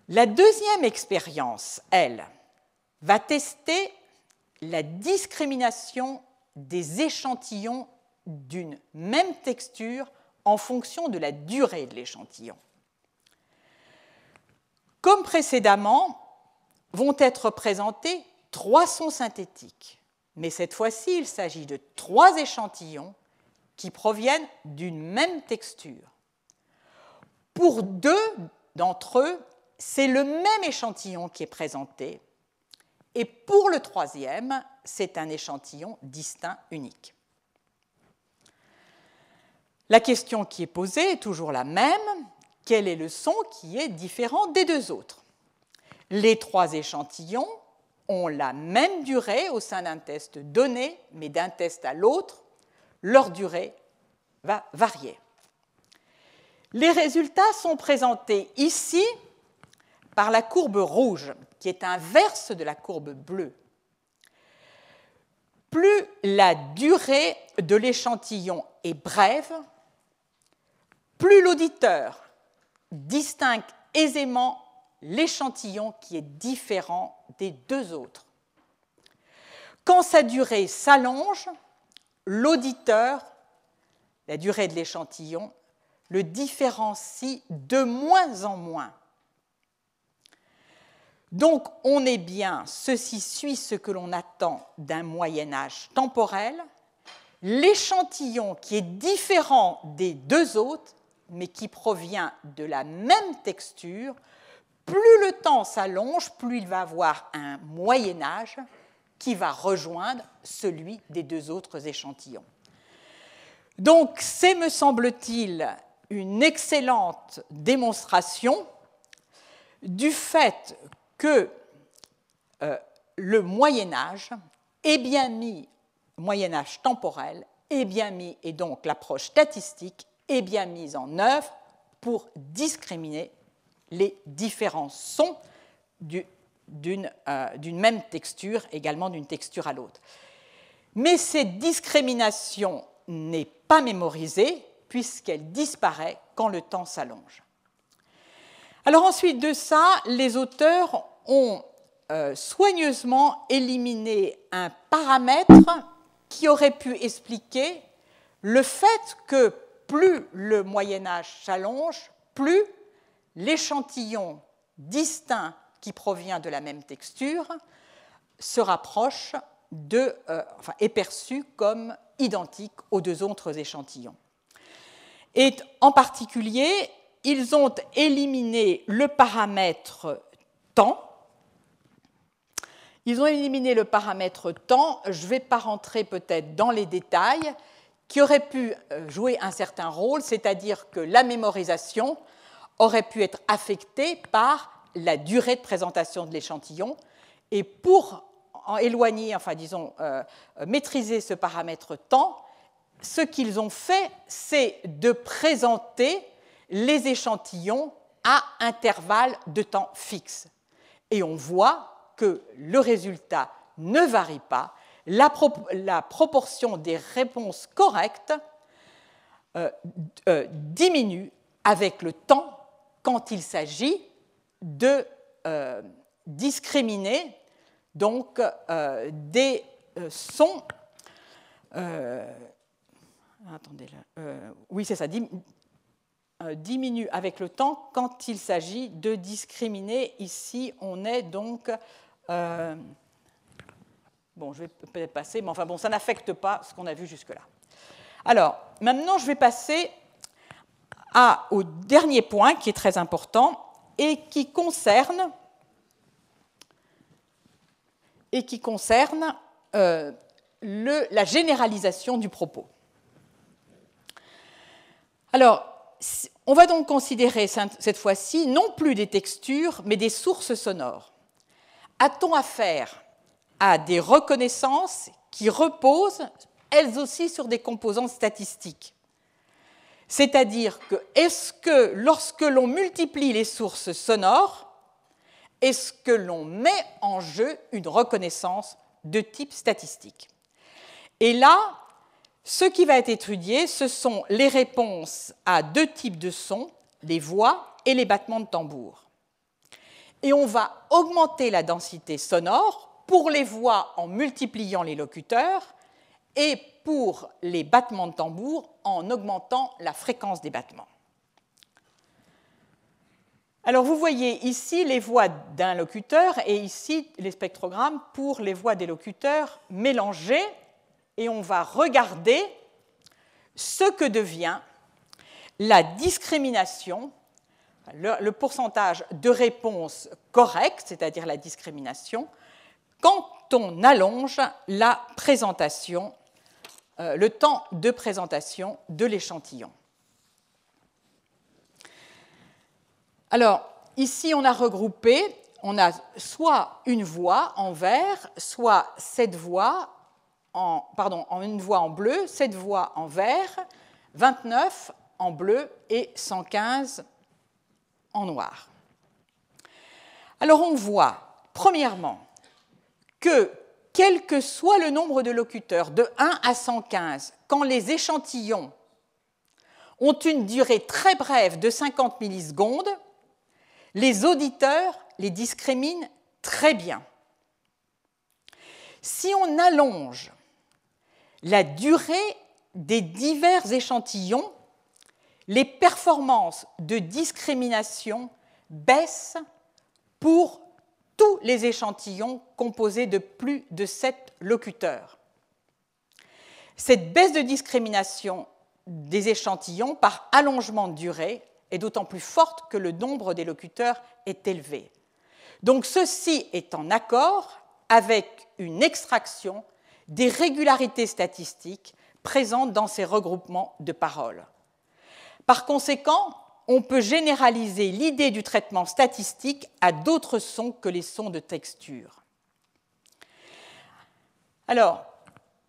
La deuxième expérience, elle, va tester la discrimination des échantillons d'une même texture en fonction de la durée de l'échantillon. Comme précédemment, vont être présentés trois sons synthétiques, mais cette fois-ci, il s'agit de trois échantillons qui proviennent d'une même texture. Pour deux d'entre eux, c'est le même échantillon qui est présenté, et pour le troisième, c'est un échantillon distinct unique. La question qui est posée est toujours la même. Quel est le son qui est différent des deux autres? Les trois échantillons ont la même durée au sein d'un test donné, mais d'un test à l'autre, leur durée va varier. Les résultats sont présentés ici par la courbe rouge, qui est inverse de la courbe bleue. Plus la durée de l'échantillon est brève, plus l'auditeur distingue aisément l'échantillon qui est différent des deux autres. Quand sa durée s'allonge, l'auditeur, la durée de l'échantillon, le différencie de moins en moins. Donc on est bien, ceci suit ce que l'on attend d'un Moyen Âge temporel, l'échantillon qui est différent des deux autres, mais qui provient de la même texture, plus le temps s'allonge, plus il va avoir un Moyen Âge qui va rejoindre celui des deux autres échantillons. Donc c'est, me semble-t-il, une excellente démonstration du fait que euh, le Moyen Âge est bien mis, Moyen Âge temporel, est bien mis, et donc l'approche statistique est bien mise en œuvre pour discriminer les différents sons euh, d'une même texture, également d'une texture à l'autre. Mais cette discrimination n'est pas mémorisée puisqu'elle disparaît quand le temps s'allonge. Alors ensuite de ça, les auteurs ont euh, soigneusement éliminé un paramètre qui aurait pu expliquer le fait que plus le Moyen Âge s'allonge, plus l'échantillon distinct qui provient de la même texture se rapproche de, euh, est perçu comme identique aux deux autres échantillons. Et en particulier, ils ont éliminé le paramètre temps. Ils ont éliminé le paramètre temps. Je ne vais pas rentrer peut-être dans les détails, qui aurait pu euh, jouer un certain rôle, c'est-à-dire que la mémorisation aurait pu être affectée par la durée de présentation de l'échantillon. Et pour en éloigner, enfin disons, euh, maîtriser ce paramètre temps, ce qu'ils ont fait, c'est de présenter les échantillons à intervalles de temps fixes. Et on voit que le résultat ne varie pas, la, proportion des réponses correctes euh, euh, diminue avec le temps quand il s'agit de euh, discriminer donc des sons attendez là. oui, c'est ça. Diminue avec le temps quand il s'agit de discriminer. Ici, on est donc... Bon, je vais peut-être passer, mais enfin bon, ça n'affecte pas ce qu'on a vu jusque-là. Alors, maintenant, je vais passer au dernier point qui est très important et qui concerne, euh, la généralisation du propos. Alors, on va donc considérer cette fois-ci non plus des textures, mais des sources sonores. A-t-on affaire à des reconnaissances qui reposent, elles aussi, sur des composants statistiques C'est-à-dire que, est-ce que lorsque l'on multiplie les sources sonores, est-ce que l'on met en jeu une reconnaissance de type statistique? Et là, ce qui va être étudié, ce sont les réponses à deux types de sons, les voix et les battements de tambour. Et on va augmenter la densité sonore pour les voix en multipliant les locuteurs et pour les battements de tambour en augmentant la fréquence des battements. Alors vous voyez ici les voix d'un locuteur et ici les spectrogrammes pour les voix des locuteurs mélangées et on va regarder ce que devient la discrimination, le, pourcentage de réponses correctes, c'est-à-dire la discrimination, quand on allonge la présentation, euh, le temps de présentation de l'échantillon. Alors, ici, on a regroupé, on a soit une voix en vert, soit cette voix en, pardon, une voix en bleu, 7 voix en vert, 29 en bleu et 115 en noir. Alors on voit, premièrement, que quel que soit le nombre de locuteurs, de 1 à 115, quand les échantillons ont une durée très brève de 50 millisecondes, les auditeurs les discriminent très bien. Si on allonge la durée des divers échantillons, les performances de discrimination baissent pour tous les échantillons composés de plus de 7 locuteurs. Cette baisse de discrimination des échantillons par allongement de durée est d'autant plus forte que le nombre des locuteurs est élevé. Donc ceci est en accord avec une extraction des régularités statistiques présentes dans ces regroupements de paroles. Par conséquent, on peut généraliser l'idée du traitement statistique à d'autres sons que les sons de texture. Alors,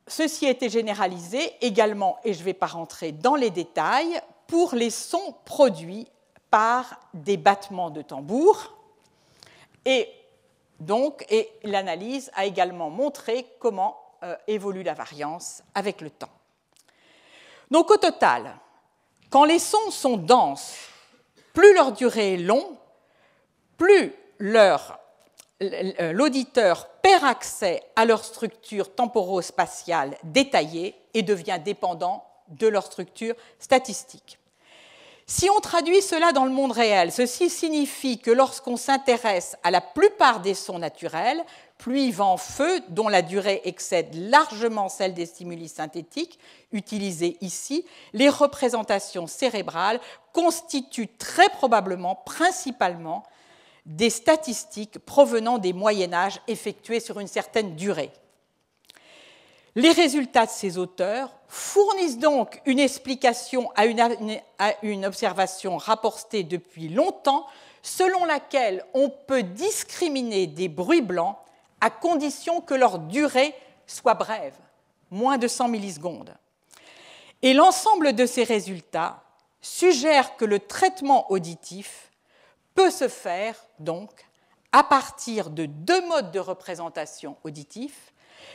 ceci a été généralisé également, et je ne vais pas rentrer dans les détails, pour les sons produits par des battements de tambour. Et donc, l'analyse a également montré comment euh, évolue la variance avec le temps. Donc, au total, quand les sons sont denses, plus leur durée est longue, plus l'auditeur perd accès à leur structure temporo-spatiale détaillée et devient dépendant de leur structure statistique. Si on traduit cela dans le monde réel, ceci signifie que lorsqu'on s'intéresse à la plupart des sons naturels, pluie, vent, feu, dont la durée excède largement celle des stimuli synthétiques utilisés ici, les représentations cérébrales constituent très probablement, principalement, des statistiques provenant des Moyen Âge effectuées sur une certaine durée. Les résultats de ces auteurs fournissent donc une explication à une, observation rapportée depuis longtemps selon laquelle on peut discriminer des bruits blancs à condition que leur durée soit brève, moins de 100 millisecondes. Et l'ensemble de ces résultats suggère que le traitement auditif peut se faire donc à partir de deux modes de représentation auditifs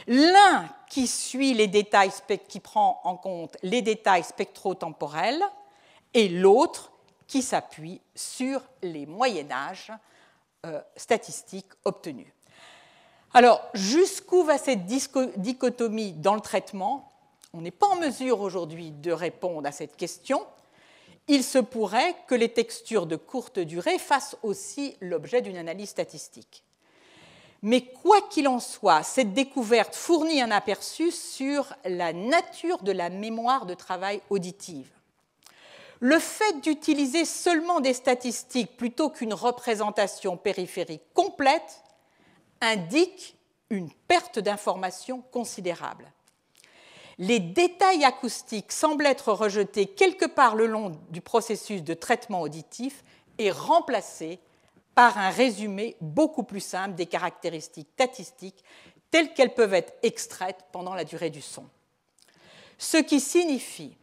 L'un qui suit les détails, qui prend en compte les détails spectro-temporels, et l'autre qui s'appuie sur les moyennages euh, statistiques obtenus. Alors, jusqu'où va cette dichotomie dans le traitement? On n'est pas en mesure aujourd'hui de répondre à cette question. Il se pourrait que les textures de courte durée fassent aussi l'objet d'une analyse statistique. Mais quoi qu'il en soit, cette découverte fournit un aperçu sur la nature de la mémoire de travail auditive. Le fait d'utiliser seulement des statistiques plutôt qu'une représentation périphérique complète indique une perte d'information considérable. Les détails acoustiques semblent être rejetés quelque part le long du processus de traitement auditif et remplacés par un résumé beaucoup plus simple des caractéristiques statistiques telles qu'elles peuvent être extraites pendant la durée du son. Ce qui signifie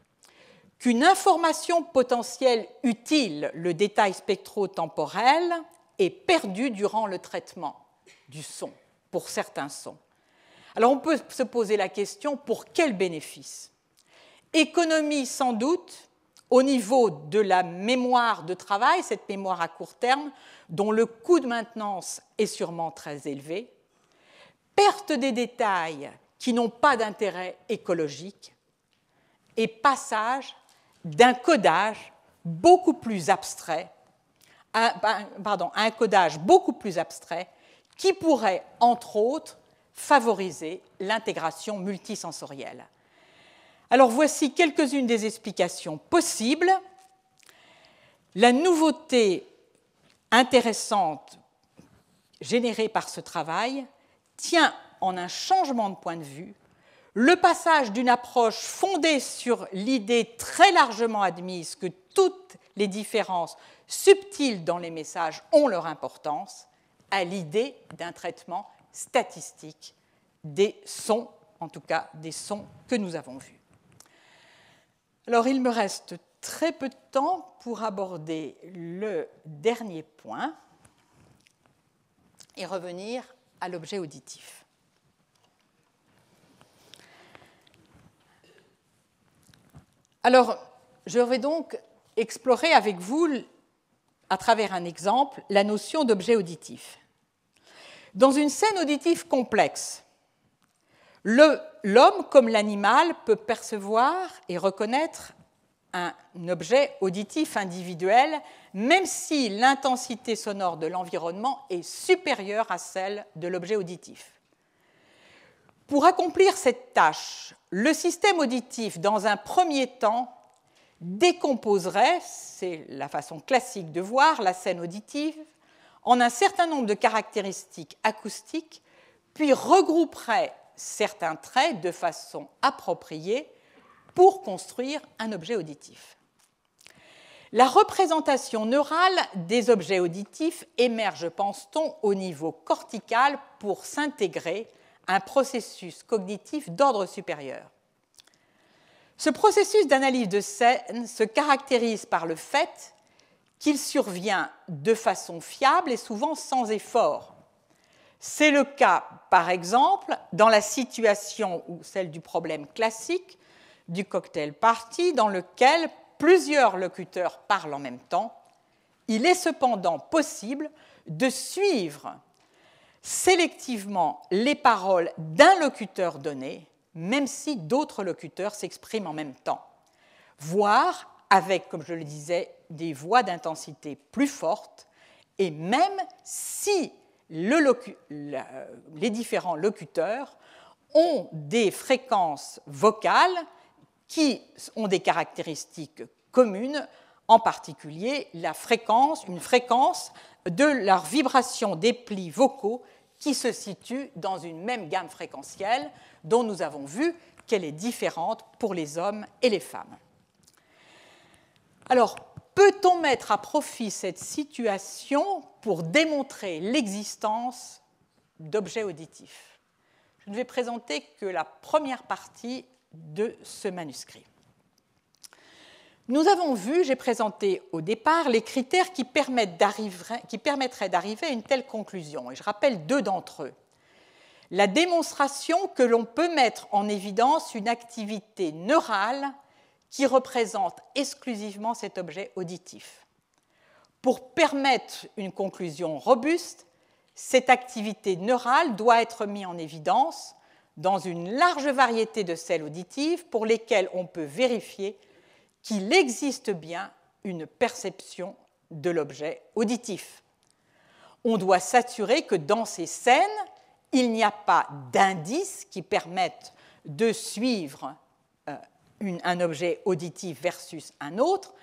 qu'une information potentielle utile, le détail spectro-temporel, est perdue durant le traitement du son, pour certains sons. Alors on peut se poser la question, pour quel bénéfice? Économie sans doute au niveau de la mémoire de travail, cette mémoire à court terme, dont le coût de maintenance est sûrement très élevé, perte des détails qui n'ont pas d'intérêt écologique, et passage d'un codage beaucoup plus abstrait, pardon, un codage beaucoup plus abstrait qui pourrait, entre autres, favoriser l'intégration multisensorielle. Alors voici quelques-unes des explications possibles. La nouveauté intéressante générée par ce travail tient en un changement de point de vue le passage d'une approche fondée sur l'idée très largement admise que toutes les différences subtiles dans les messages ont leur importance à l'idée d'un traitement statistique des sons, en tout cas des sons que nous avons vus. Alors il me reste très peu de temps pour aborder le dernier point et revenir à l'objet auditif. Alors, je vais donc explorer avec vous, à travers un exemple, la notion d'objet auditif. Dans une scène auditive complexe, l'homme comme l'animal peut percevoir et reconnaître un objet auditif individuel, même si l'intensité sonore de l'environnement est supérieure à celle de l'objet auditif. Pour accomplir cette tâche, le système auditif, dans un premier temps, décomposerait, c'est la façon classique de voir la scène auditive, en un certain nombre de caractéristiques acoustiques, puis regrouperait certains traits de façon appropriée pour construire un objet auditif. La représentation neurale des objets auditifs émerge, pense-t-on, au niveau cortical pour s'intégrer un processus cognitif d'ordre supérieur. Ce processus d'analyse de scène se caractérise par le fait qu'il survient de façon fiable et souvent sans effort. C'est le cas, par exemple, dans la situation ou celle du problème classique du cocktail party dans lequel plusieurs locuteurs parlent en même temps. Il est cependant possible de suivre sélectivement les paroles d'un locuteur donné, même si d'autres locuteurs s'expriment en même temps, voire avec, comme je le disais, des voix d'intensité plus fortes, et même si les différents locuteurs ont des fréquences vocales qui ont des caractéristiques communes, en particulier la fréquence, une fréquence de leur vibration des plis vocaux qui se situe dans une même gamme fréquentielle dont nous avons vu qu'elle est différente pour les hommes et les femmes. Alors, peut-on mettre à profit cette situation pour démontrer l'existence d'objets auditifs? Je ne vais présenter que la première partie de ce manuscrit. Nous avons vu, j'ai présenté au départ, les critères qui, permettraient d'arriver à une telle conclusion, et je rappelle deux d'entre eux. La démonstration que l'on peut mettre en évidence une activité neurale qui représente exclusivement cet objet auditif. Pour permettre une conclusion robuste, cette activité neurale doit être mise en évidence dans une large variété de celles auditives pour lesquelles on peut vérifier qu'il existe bien une perception de l'objet auditif. On doit s'assurer que dans ces scènes, il n'y a pas d'indices qui permettent de suivre un objet auditif versus un autre,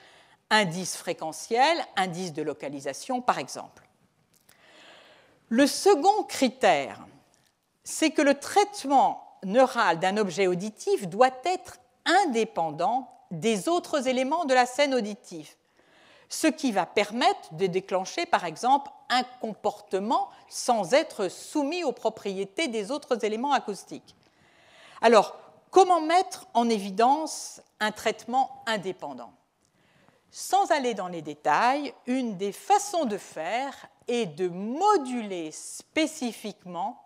indice fréquentiel, indice de localisation par exemple. Le second critère c'est que le traitement neural d'un objet auditif doit être indépendant des autres éléments de la scène auditive, ce qui va permettre de déclencher, par exemple, un comportement sans être soumis aux propriétés des autres éléments acoustiques. Alors, comment mettre en évidence un traitement indépendant? Sans aller dans les détails, une des façons de faire est de moduler spécifiquement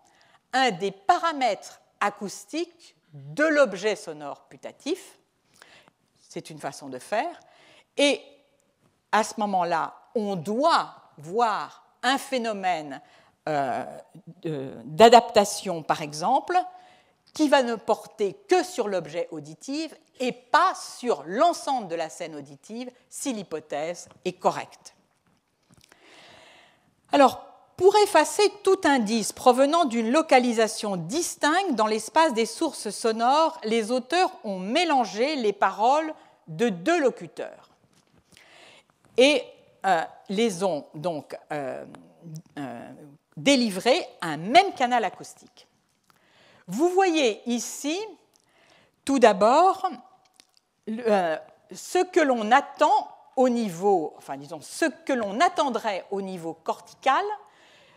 un des paramètres acoustiques de l'objet sonore putatif. C'est une façon de faire. Et à ce moment-là, on doit voir un phénomène euh, d'adaptation, par exemple, qui va ne porter que sur l'objet auditif et pas sur l'ensemble de la scène auditive si l'hypothèse est correcte. Alors, pour effacer tout indice provenant d'une localisation distincte dans l'espace des sources sonores, les auteurs ont mélangé les paroles de deux locuteurs et euh, les ont donc euh, euh, délivrées à un même canal acoustique. Vous voyez ici, tout d'abord, ce que l'on attend au niveau, enfin disons, ce que l'on attendrait au niveau cortical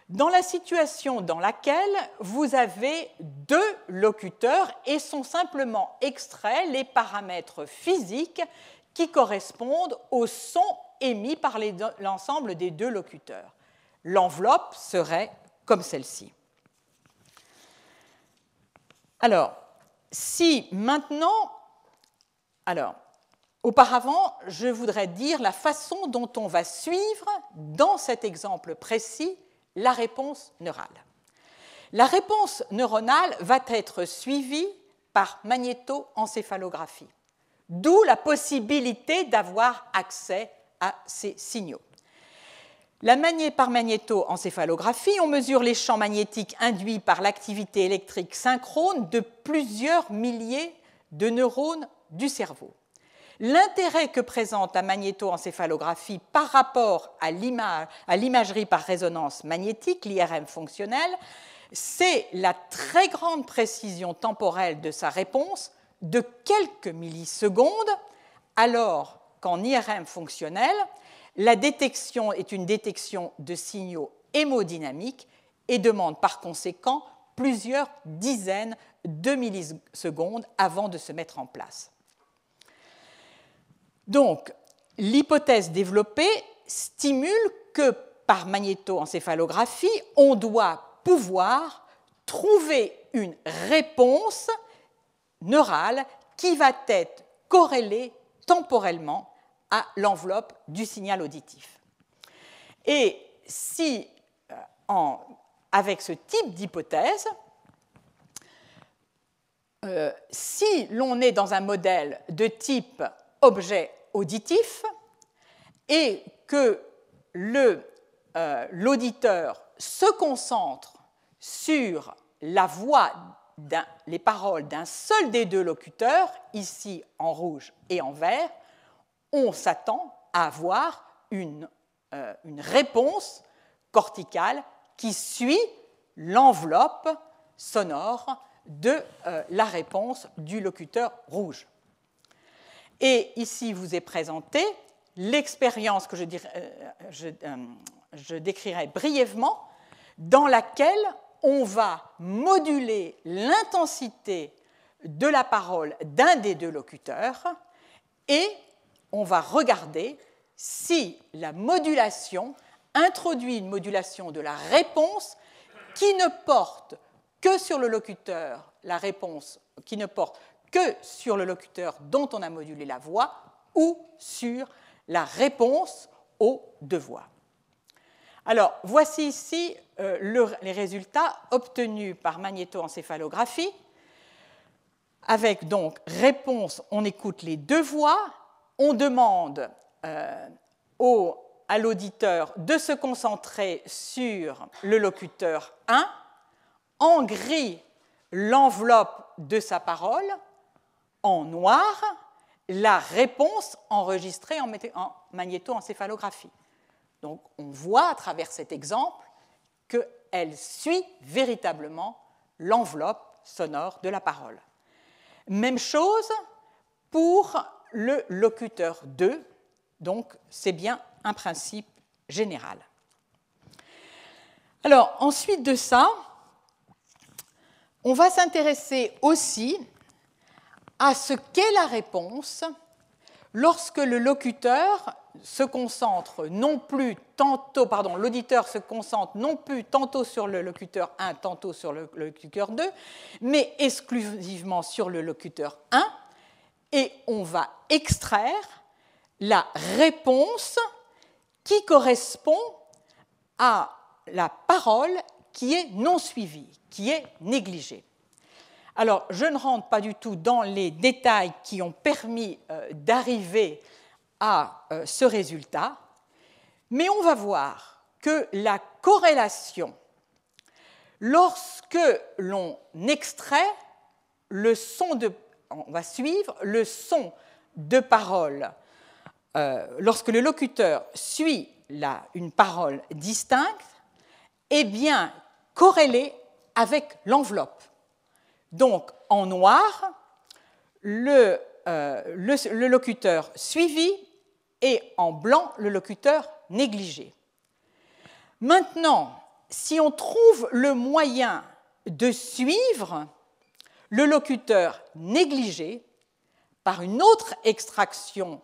dans la situation dans laquelle vous avez deux locuteurs et sont simplement extraits les paramètres physiques qui correspondent au son émis par l'ensemble des deux locuteurs. L'enveloppe serait comme celle-ci. Alors, si maintenant, alors, auparavant, je voudrais dire la façon dont on va suivre dans cet exemple précis la réponse neurale. La réponse neuronale va être suivie par magnétoencéphalographie. d'où la possibilité d'avoir accès à ces signaux. La par magnétoencéphalographie, on mesure les champs magnétiques induits par l'activité électrique synchrone de plusieurs milliers de neurones du cerveau. L'intérêt que présente la magnétoencéphalographie par rapport à l'imagerie par résonance magnétique, l'IRM fonctionnelle, c'est la très grande précision temporelle de sa réponse de quelques millisecondes, alors qu'en IRM fonctionnel, la détection est une détection de signaux hémodynamiques et demande par conséquent plusieurs dizaines de millisecondes avant de se mettre en place. Donc, l'hypothèse développée stimule que par magnétoencéphalographie, on doit pouvoir trouver une réponse neurale qui va être corrélée temporellement à l'enveloppe du signal auditif. Et si, euh, avec ce type d'hypothèse, euh, si l'on est dans un modèle de type objet auditif et que euh, l'auditeur se concentre sur la voix, les paroles d'un seul des deux locuteurs, ici en rouge et en vert, on s'attend à avoir une, euh, réponse corticale qui suit l'enveloppe sonore de euh, la réponse du locuteur rouge. Et ici vous est présenté l'expérience que euh, je décrirai brièvement, dans laquelle on va moduler l'intensité de la parole d'un des deux locuteurs et on va regarder si la modulation introduit une modulation de la réponse qui ne porte que sur le locuteur, la réponse qui ne porte que sur le locuteur dont on a modulé la voix ou sur la réponse aux deux voix. Alors, voici ici euh, les résultats obtenus par magnétoencéphalographie. Avec donc réponse, on écoute les deux voix, on demande euh, à l'auditeur de se concentrer sur le locuteur 1, en gris l'enveloppe de sa parole, en noir la réponse enregistrée en, en magnétoencéphalographie. Donc on voit à travers cet exemple qu'elle suit véritablement l'enveloppe sonore de la parole. Même chose pour le locuteur 2, donc c'est bien un principe général. Alors ensuite de ça, on va s'intéresser aussi à ce qu'est la réponse lorsque le locuteur se concentre non plus tantôt, l'auditeur se concentre non plus tantôt sur le locuteur 1, tantôt sur le locuteur 2, mais exclusivement sur le locuteur 1, et on va extraire la réponse qui correspond à la parole qui est non suivie, qui est négligée. Alors, je ne rentre pas du tout dans les détails qui ont permis euh, d'arriver à euh, ce résultat, mais on va voir que la corrélation, lorsque l'on extrait le son de on va suivre le son de parole. Euh, lorsque le locuteur suit une parole distincte, est bien corrélé avec l'enveloppe. Donc, en noir, euh, le, locuteur suivi et en blanc, le locuteur négligé. Maintenant, si on trouve le moyen de suivre le locuteur négligé par une autre extraction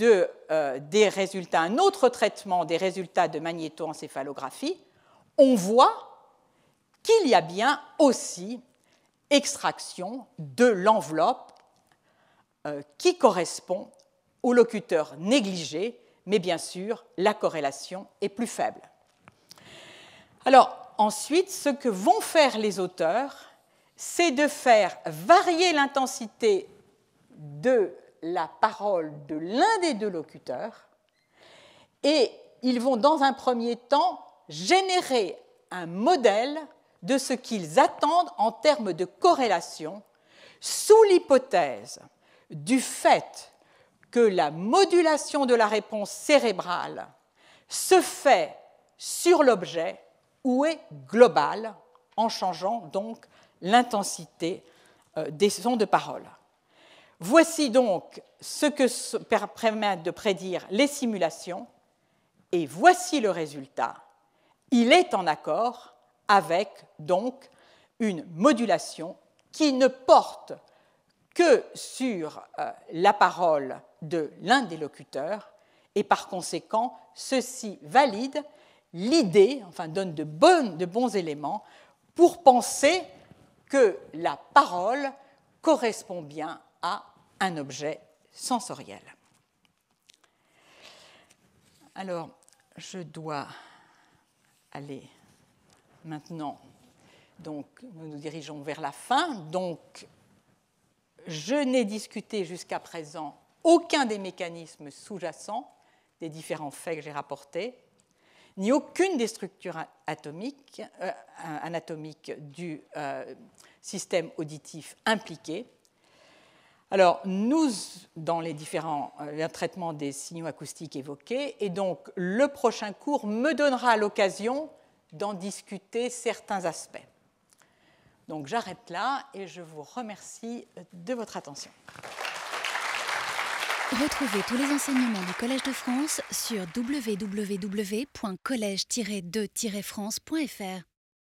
euh, des résultats, un autre traitement des résultats de magnétoencéphalographie, on voit qu'il y a bien aussi extraction de l'enveloppe euh, qui correspond au locuteur négligé, mais bien sûr, la corrélation est plus faible. Alors, ensuite, ce que vont faire les auteurs, c'est de faire varier l'intensité de la parole de l'un des deux locuteurs et ils vont dans un premier temps générer un modèle de ce qu'ils attendent en termes de corrélation sous l'hypothèse du fait que la modulation de la réponse cérébrale se fait sur l'objet ou est globale en changeant donc l'intensité euh, des sons de parole. Voici donc ce que permettent de prédire les simulations et voici le résultat. Il est en accord avec donc une modulation qui ne porte que sur euh, la parole de l'un des locuteurs et par conséquent ceci valide l'idée, enfin donne de, de bons éléments pour penser que la parole correspond bien à un objet sensoriel. Alors, je dois aller maintenant. Donc, nous nous dirigeons vers la fin. Donc, je n'ai discuté jusqu'à présent aucun des mécanismes sous-jacents des différents faits que j'ai rapportés, ni aucune des structures euh, anatomiques du euh, système auditif impliqué. Alors, nous, dans les différents euh, traitements des signaux acoustiques évoqués, et donc le prochain cours me donnera l'occasion d'en discuter certains aspects. Donc j'arrête là et je vous remercie de votre attention. Retrouvez tous les enseignements du Collège de France sur www.colège-2-france.fr.